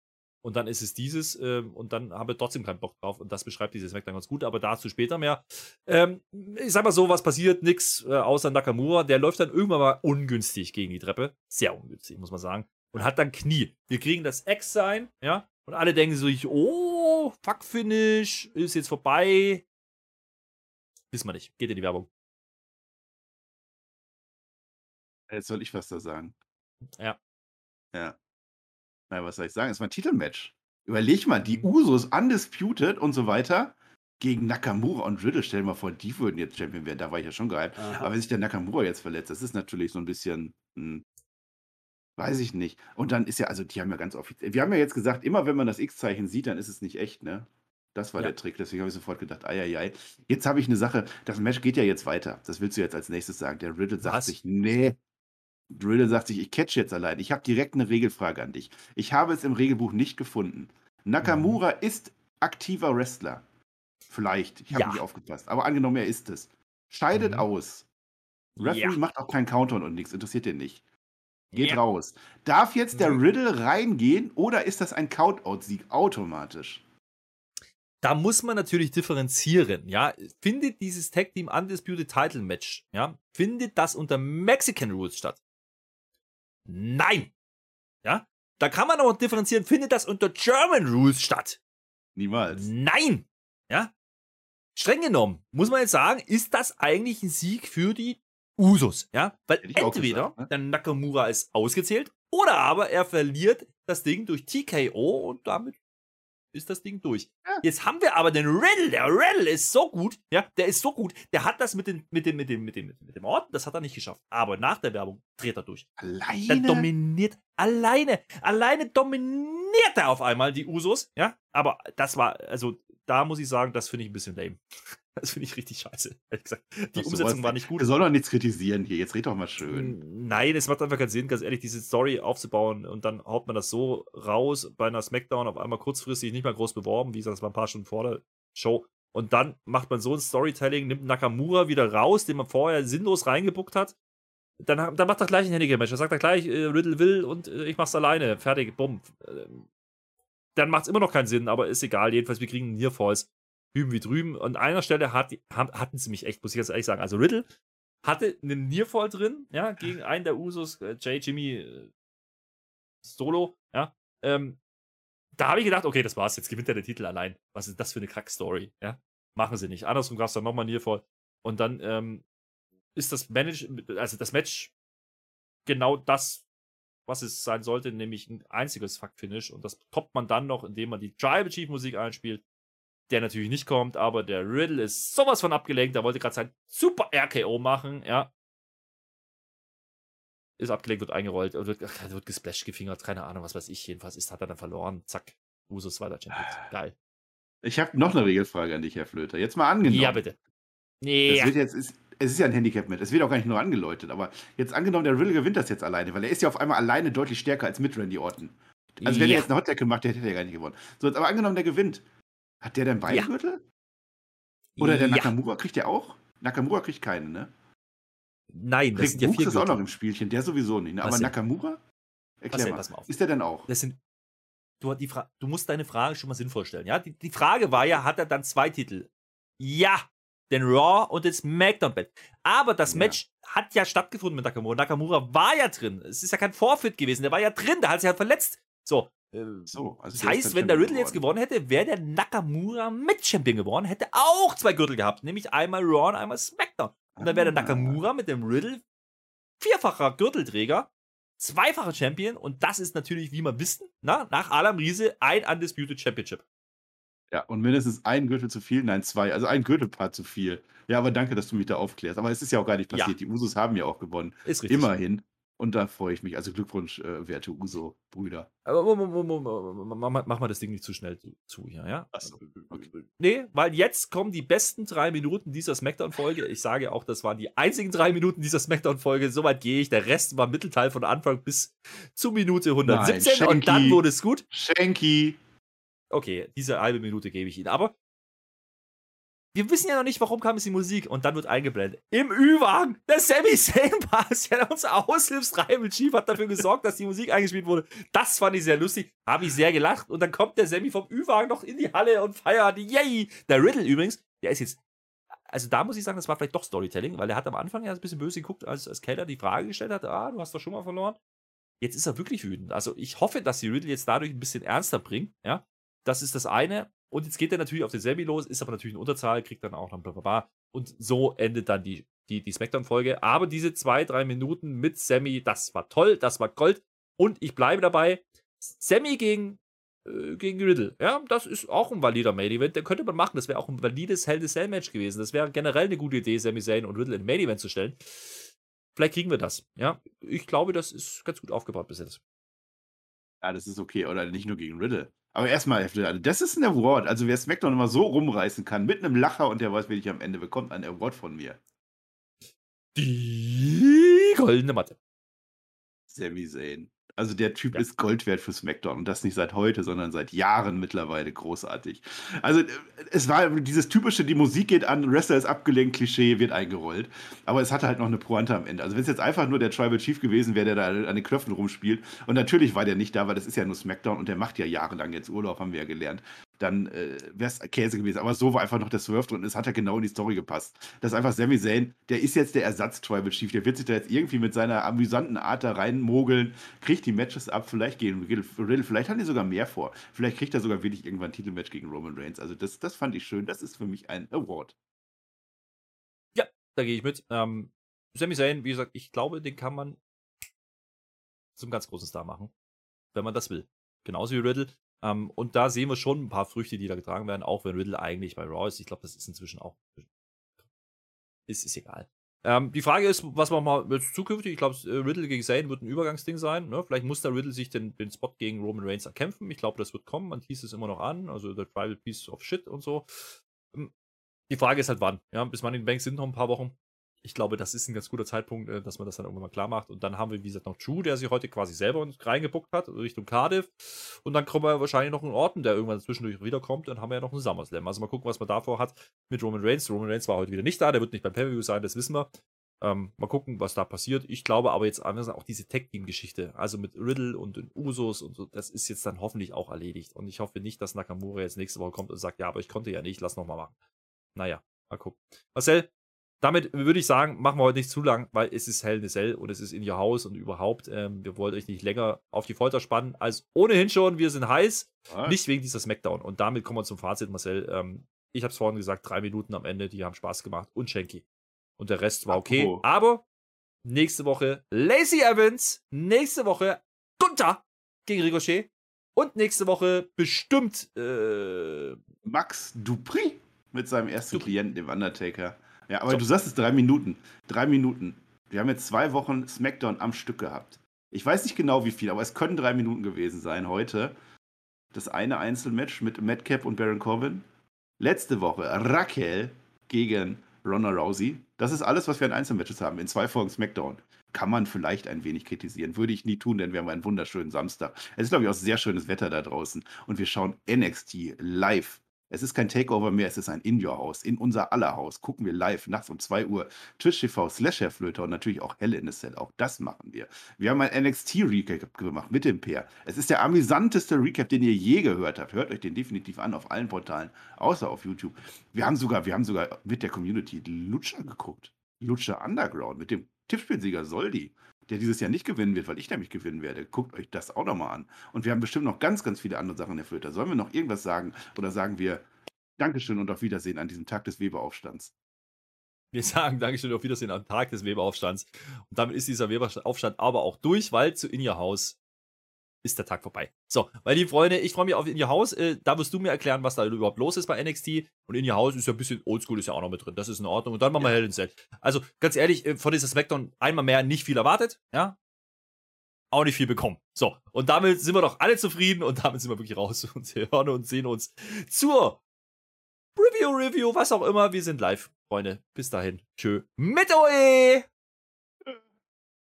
Und dann ist es dieses, ähm, und dann haben wir trotzdem keinen Bock drauf. Und das beschreibt dieses Smackdown ganz gut, aber dazu später mehr. Ähm, ich sag mal so, was passiert? Nix, äh, außer Nakamura. Der läuft dann irgendwann mal ungünstig gegen die Treppe. Sehr ungünstig, muss man sagen. Und hat dann Knie. Wir kriegen das X-Sign, ja. Und alle denken sich, oh, fuck Finish, ist jetzt vorbei. Wissen wir nicht. Geht in die Werbung. Jetzt soll ich was da sagen. Ja. Ja. Na, was soll ich sagen? Es war ein Titelmatch. Überleg mal, die. Usos undisputed und so weiter gegen Nakamura und Riddle. Stell dir mal vor, die würden jetzt Champion werden. Da war ich ja schon gehypt. Aber wenn sich der Nakamura jetzt verletzt, das ist natürlich so ein bisschen, hm, weiß ich nicht. Und dann ist ja, also die haben ja ganz offiziell, wir haben ja jetzt gesagt, immer wenn man das X-Zeichen sieht, dann ist es nicht echt, ne? Das war ja. der Trick, deswegen habe ich sofort gedacht, ei, Jetzt habe ich eine Sache, das Match geht ja jetzt weiter. Das willst du jetzt als nächstes sagen. Der Riddle sagt Was? sich, nee, Riddle sagt sich, ich catch jetzt allein. Ich habe direkt eine Regelfrage an dich. Ich habe es im Regelbuch nicht gefunden. Nakamura mhm. ist aktiver Wrestler. Vielleicht, ich habe ja. nicht aufgepasst. Aber angenommen, er ist es. Scheidet mhm. aus. Referee ja. macht auch keinen Countdown und nichts, interessiert den nicht. Geht ja. raus. Darf jetzt der. Riddle reingehen oder ist das ein Countout-Sieg automatisch? Da muss man natürlich differenzieren, ja. Findet dieses Tag Team Undisputed Title Match, ja, findet das unter Mexican Rules statt? Nein. Ja? Da kann man auch differenzieren, findet das unter German Rules statt? Niemals. Nein. Ja? Streng genommen, muss man jetzt sagen, ist das eigentlich ein Sieg für die Usos, ja? Weil entweder gesagt, ne? der Nakamura ist ausgezählt oder aber er verliert das Ding durch TKO und damit ist das Ding durch. Ja. Jetzt haben wir aber den Riddle. Der Riddle ist so gut, ja, der ist so gut. Der hat das mit, den, mit, dem, mit, dem, mit, dem, mit dem Orden, das hat er nicht geschafft. Aber nach der Werbung dreht er durch. Alleine? Der dominiert alleine. Alleine dominiert er auf einmal die Usos, ja. Aber das war, also da muss ich sagen, das finde ich ein bisschen lame. Das finde ich richtig scheiße, ehrlich gesagt. Die Ach, Umsetzung war nicht gut. Wir sollen doch nichts kritisieren hier, jetzt red doch mal schön. Nein, es macht einfach keinen Sinn, ganz ehrlich, diese Story aufzubauen und dann haut man das so raus bei einer Smackdown auf einmal kurzfristig nicht mal groß beworben, wie gesagt, das war ein paar Stunden vor der Show. Und dann macht man so ein Storytelling, nimmt Nakamura wieder raus, den man vorher sinnlos reingebuckt hat. Dann, dann macht er gleich ein Handicap-Match. Dann sagt er gleich, äh, Riddle will und äh, ich mach's alleine. Fertig, bumm. Äh, dann macht's immer noch keinen Sinn, aber ist egal. Jedenfalls, wir kriegen einen Nearfalls hüben wie drüben. Und an einer Stelle hat, hatten sie mich echt, muss ich jetzt ehrlich sagen. Also Riddle hatte einen Nearfall drin, ja, gegen einen der Usos, äh, Jay, Jimmy, äh, Solo, ja. Ähm, da habe ich gedacht, okay, das war's, jetzt gewinnt er den Titel allein. Was ist das für eine Kack-Story, ja? Machen sie nicht. Andersrum gab es dann nochmal Nearfall. Und dann ähm, ist das Manage, also das Match genau das, was es sein sollte, nämlich ein einziges Fuck-Finish. Und das toppt man dann noch, indem man die Tribal Chief Musik einspielt der natürlich nicht kommt, aber der Riddle ist sowas von abgelenkt. Der wollte gerade sein super RKO machen, ja. Ist abgelenkt, wird eingerollt, wird, wird gesplashed, gefingert, keine Ahnung, was weiß ich. Jedenfalls ist, hat er dann verloren. Zack, Usos weiter Champion. Geil. Ich habe noch eine Regelfrage an dich, Herr Flöter. Jetzt mal angenommen. Ja, bitte. Nee. Das wird jetzt, ist, es ist ja ein Handicap mit. Es wird auch gar nicht nur angeläutet. Aber jetzt angenommen, der Riddle gewinnt das jetzt alleine, weil er ist ja auf einmal alleine deutlich stärker als mit Randy Orton. Also, wenn ja. er jetzt eine Hottag gemacht hätte, hätte er gar nicht gewonnen. So, aber angenommen, der gewinnt. Hat der denn beide ja. Gürtel? Oder der ja. Nakamura kriegt der auch? Nakamura kriegt keinen, ne? Nein, das kriegt sind ja vier ist auch noch im Spielchen, der sowieso nicht. Ne? Aber Nakamura? Erklär mal. mal ist der denn auch? Das sind, du, die du musst deine Frage schon mal sinnvoll stellen. Ja? Die, die Frage war ja, hat er dann zwei Titel? Ja, den Raw und den SmackDown-Match. Aber das ja. Match hat ja stattgefunden mit Nakamura. Nakamura war ja drin. Es ist ja kein Vorfit gewesen. Der war ja drin, der hat sich halt verletzt. So, so, also das heißt, wenn der Riddle jetzt gewonnen hätte, wäre der Nakamura mit Champion geworden, hätte auch zwei Gürtel gehabt, nämlich einmal Raw und einmal SmackDown. Und dann wäre der ah. Nakamura mit dem Riddle vierfacher Gürtelträger, zweifacher Champion und das ist natürlich, wie wir wissen, na, nach Alam Riese ein Undisputed Championship. Ja, und mindestens ein Gürtel zu viel, nein, zwei, also ein Gürtelpaar zu viel. Ja, aber danke, dass du mich da aufklärst. Aber es ist ja auch gar nicht passiert. Ja. Die Usos haben ja auch gewonnen. Ist richtig. Immerhin. Und da freue ich mich. Also Glückwunsch, äh, werte Uso-Brüder. Aber mach, mal das Ding nicht zu schnell zu hier, ja? Achso, okay. Nee, weil jetzt kommen die besten drei Minuten dieser Smackdown-Folge. Ich sage auch, das waren die einzigen drei Minuten dieser Smackdown-Folge. Soweit gehe ich. Der Rest war Mittelteil von Anfang bis zu Minute 117 Nein, und dann wurde es gut. Shanky. Okay, diese halbe Minute gebe ich Ihnen. Aber wir wissen ja noch nicht, warum kam es die Musik und dann wird eingeblendet. Im Ü-Wagen, der Sammy [laughs] Zayn Pass, der uns aushilfsreihe mit Chief hat dafür gesorgt, dass die Musik eingespielt wurde. Das fand ich sehr lustig, habe ich sehr gelacht und dann kommt der Sammy vom Ü-Wagen noch in die Halle und feiert, yay! Der Riddle übrigens, der ist jetzt, also da muss ich sagen, das war vielleicht doch Storytelling, weil er hat am Anfang ja ein bisschen böse geguckt, als, als Keller die Frage gestellt hat, ah, du hast doch schon mal verloren. Jetzt ist er wirklich wütend. Also ich hoffe, dass die Riddle jetzt dadurch ein bisschen ernster bringt, ja. Das ist das eine. Und jetzt geht er natürlich auf den Sammy los, ist aber natürlich in Unterzahl, kriegt dann auch noch blablabla. Und so endet dann die, die, die Smackdown-Folge. Aber diese zwei, drei Minuten mit Sammy, das war toll, das war Gold. Und ich bleibe dabei, Sammy gegen, äh, gegen Riddle. Ja, das ist auch ein valider Main-Event. Den könnte man machen. Das wäre auch ein valides Hell-in-Cell-Match gewesen. Das wäre generell eine gute Idee, Sammy Zayn und Riddle in Main-Event zu stellen. Vielleicht kriegen wir das. Ja, ich glaube, das ist ganz gut aufgebaut bis jetzt. Ja, das ist okay. Oder nicht nur gegen Riddle. Aber erstmal, das ist ein Award. Also wer SmackDown immer so rumreißen kann, mit einem Lacher und der weiß, wen ich am Ende bekommt, ein Award von mir. Die goldene Matte. Sami Zayn. Also der Typ ja. ist Gold wert für SmackDown und das nicht seit heute, sondern seit Jahren mittlerweile großartig. Also es war dieses typische, die Musik geht an, Wrestler ist abgelenkt, Klischee wird eingerollt, aber es hatte halt noch eine Pointe am Ende. Also wenn es jetzt einfach nur der Tribal Chief gewesen wäre, der da an den Knöpfen rumspielt und natürlich war der nicht da, weil das ist ja nur SmackDown und der macht ja jahrelang jetzt Urlaub, haben wir ja gelernt dann äh, wäre es Käse gewesen. Aber so war einfach noch der Swerve drin. Es hat ja genau in die Story gepasst. Das ist einfach Sami Zayn, der ist jetzt der Ersatz-Tribal Chief. Der wird sich da jetzt irgendwie mit seiner amüsanten Art da reinmogeln, kriegt die Matches ab. Vielleicht gehen Riddle, vielleicht hat er sogar mehr vor. Vielleicht kriegt er sogar wirklich irgendwann ein Titelmatch gegen Roman Reigns. Also das, das fand ich schön. Das ist für mich ein Award. Ja, da gehe ich mit. Ähm, Sami Zayn, wie gesagt, ich glaube, den kann man zum ganz großen Star machen, wenn man das will. Genauso wie Riddle. Ähm, und da sehen wir schon ein paar Früchte, die da getragen werden, auch wenn Riddle eigentlich bei Raw ist. Ich glaube, das ist inzwischen auch. Ist, ist egal. Ähm, die Frage ist, was machen wir zukünftig? Ich glaube, äh, Riddle gegen Zayn wird ein Übergangsding sein. Ne? Vielleicht muss der Riddle sich den, den Spot gegen Roman Reigns erkämpfen. Ich glaube, das wird kommen. Man hieß es immer noch an. Also der Tribal Piece of Shit und so. Ähm, die Frage ist halt wann. Ja, bis Money in the Bank sind noch ein paar Wochen ich glaube, das ist ein ganz guter Zeitpunkt, äh, dass man das dann irgendwann mal klar macht. Und dann haben wir, wie gesagt, noch Drew, der sich heute quasi selber reingebuckt hat, Richtung Cardiff. Und dann kommen wir wahrscheinlich noch einen Orten, der irgendwann zwischendurch wiederkommt. Dann haben wir ja noch einen SummerSlam. Also mal gucken, was man davor hat mit Roman Reigns. Roman Reigns war heute wieder nicht da, der wird nicht beim Pay-Per-View sein, das wissen wir. Ähm, mal gucken, was da passiert. Ich glaube aber jetzt auch diese Tag-Team-Geschichte, also mit Riddle und den Usos und so, das ist jetzt dann hoffentlich auch erledigt. Und ich hoffe nicht, dass Nakamura jetzt nächste Woche kommt und sagt, ja, aber ich konnte ja nicht, lass nochmal machen. Naja, mal gucken. Marcel, damit würde ich sagen, machen wir heute nicht zu lang, weil es ist Hell in a Cell und es ist in ihr Haus und überhaupt, ähm, wir wollen euch nicht länger auf die Folter spannen, als ohnehin schon, wir sind heiß, ah. nicht wegen dieser Smackdown. Und damit kommen wir zum Fazit, Marcel. Ähm, ich habe es vorhin gesagt, drei Minuten am Ende, die haben Spaß gemacht und Shanky. Und der Rest war okay. Oh. Aber nächste Woche Lacey Evans, nächste Woche Gunther gegen Ricochet und nächste Woche bestimmt äh, Max Dupri mit seinem ersten Dupri. Klienten, dem Undertaker. Ja, aber so. du sagst es drei Minuten. Drei Minuten. Wir haben jetzt zwei Wochen SmackDown am Stück gehabt. Ich weiß nicht genau wie viel, aber es können drei Minuten gewesen sein heute. Das eine Einzelmatch mit Madcap und Baron Corbin. Letzte Woche Raquel gegen Ronda Rousey. Das ist alles, was wir an Einzelmatches haben. In zwei Folgen SmackDown. Kann man vielleicht ein wenig kritisieren. Würde ich nie tun, denn wir haben einen wunderschönen Samstag. Es ist, glaube ich, auch sehr schönes Wetter da draußen. Und wir schauen NXT live es ist kein Takeover mehr, es ist ein In-Your-Haus, in unser aller Haus. Gucken wir live nachts um 2 Uhr. Twitch TV slash Herr Flöter und natürlich auch Hell in a Cell. Auch das machen wir. Wir haben ein NXT-Recap gemacht mit dem Peer. Es ist der amüsanteste Recap, den ihr je gehört habt. Hört euch den definitiv an auf allen Portalen, außer auf YouTube. Wir haben sogar, wir haben sogar mit der Community Lutscher geguckt. Lutscher Underground mit dem Tippspielsieger Soldi der dieses Jahr nicht gewinnen wird, weil ich nämlich gewinnen werde. Guckt euch das auch nochmal an. Und wir haben bestimmt noch ganz, ganz viele andere Sachen erfüllt. Da sollen wir noch irgendwas sagen oder sagen wir Dankeschön und auf Wiedersehen an diesem Tag des Weberaufstands? Wir sagen Dankeschön und auf Wiedersehen am Tag des Weberaufstands. Und damit ist dieser Weberaufstand aber auch durch, weil zu In Your House ist der Tag vorbei. So, meine lieben Freunde, ich freue mich auf In Your House. Äh, da wirst du mir erklären, was da überhaupt los ist bei NXT. Und In Your House ist ja ein bisschen oldschool, ist ja auch noch mit drin. Das ist in Ordnung. Und dann machen wir ja. Hell in Cell. Also, ganz ehrlich, äh, von dieser Smackdown einmal mehr nicht viel erwartet. Ja, auch nicht viel bekommen. So, und damit sind wir doch alle zufrieden und damit sind wir wirklich raus [laughs] und hören und sehen uns zur Review, Review, was auch immer. Wir sind live, Freunde. Bis dahin. Tschö. Mit OE!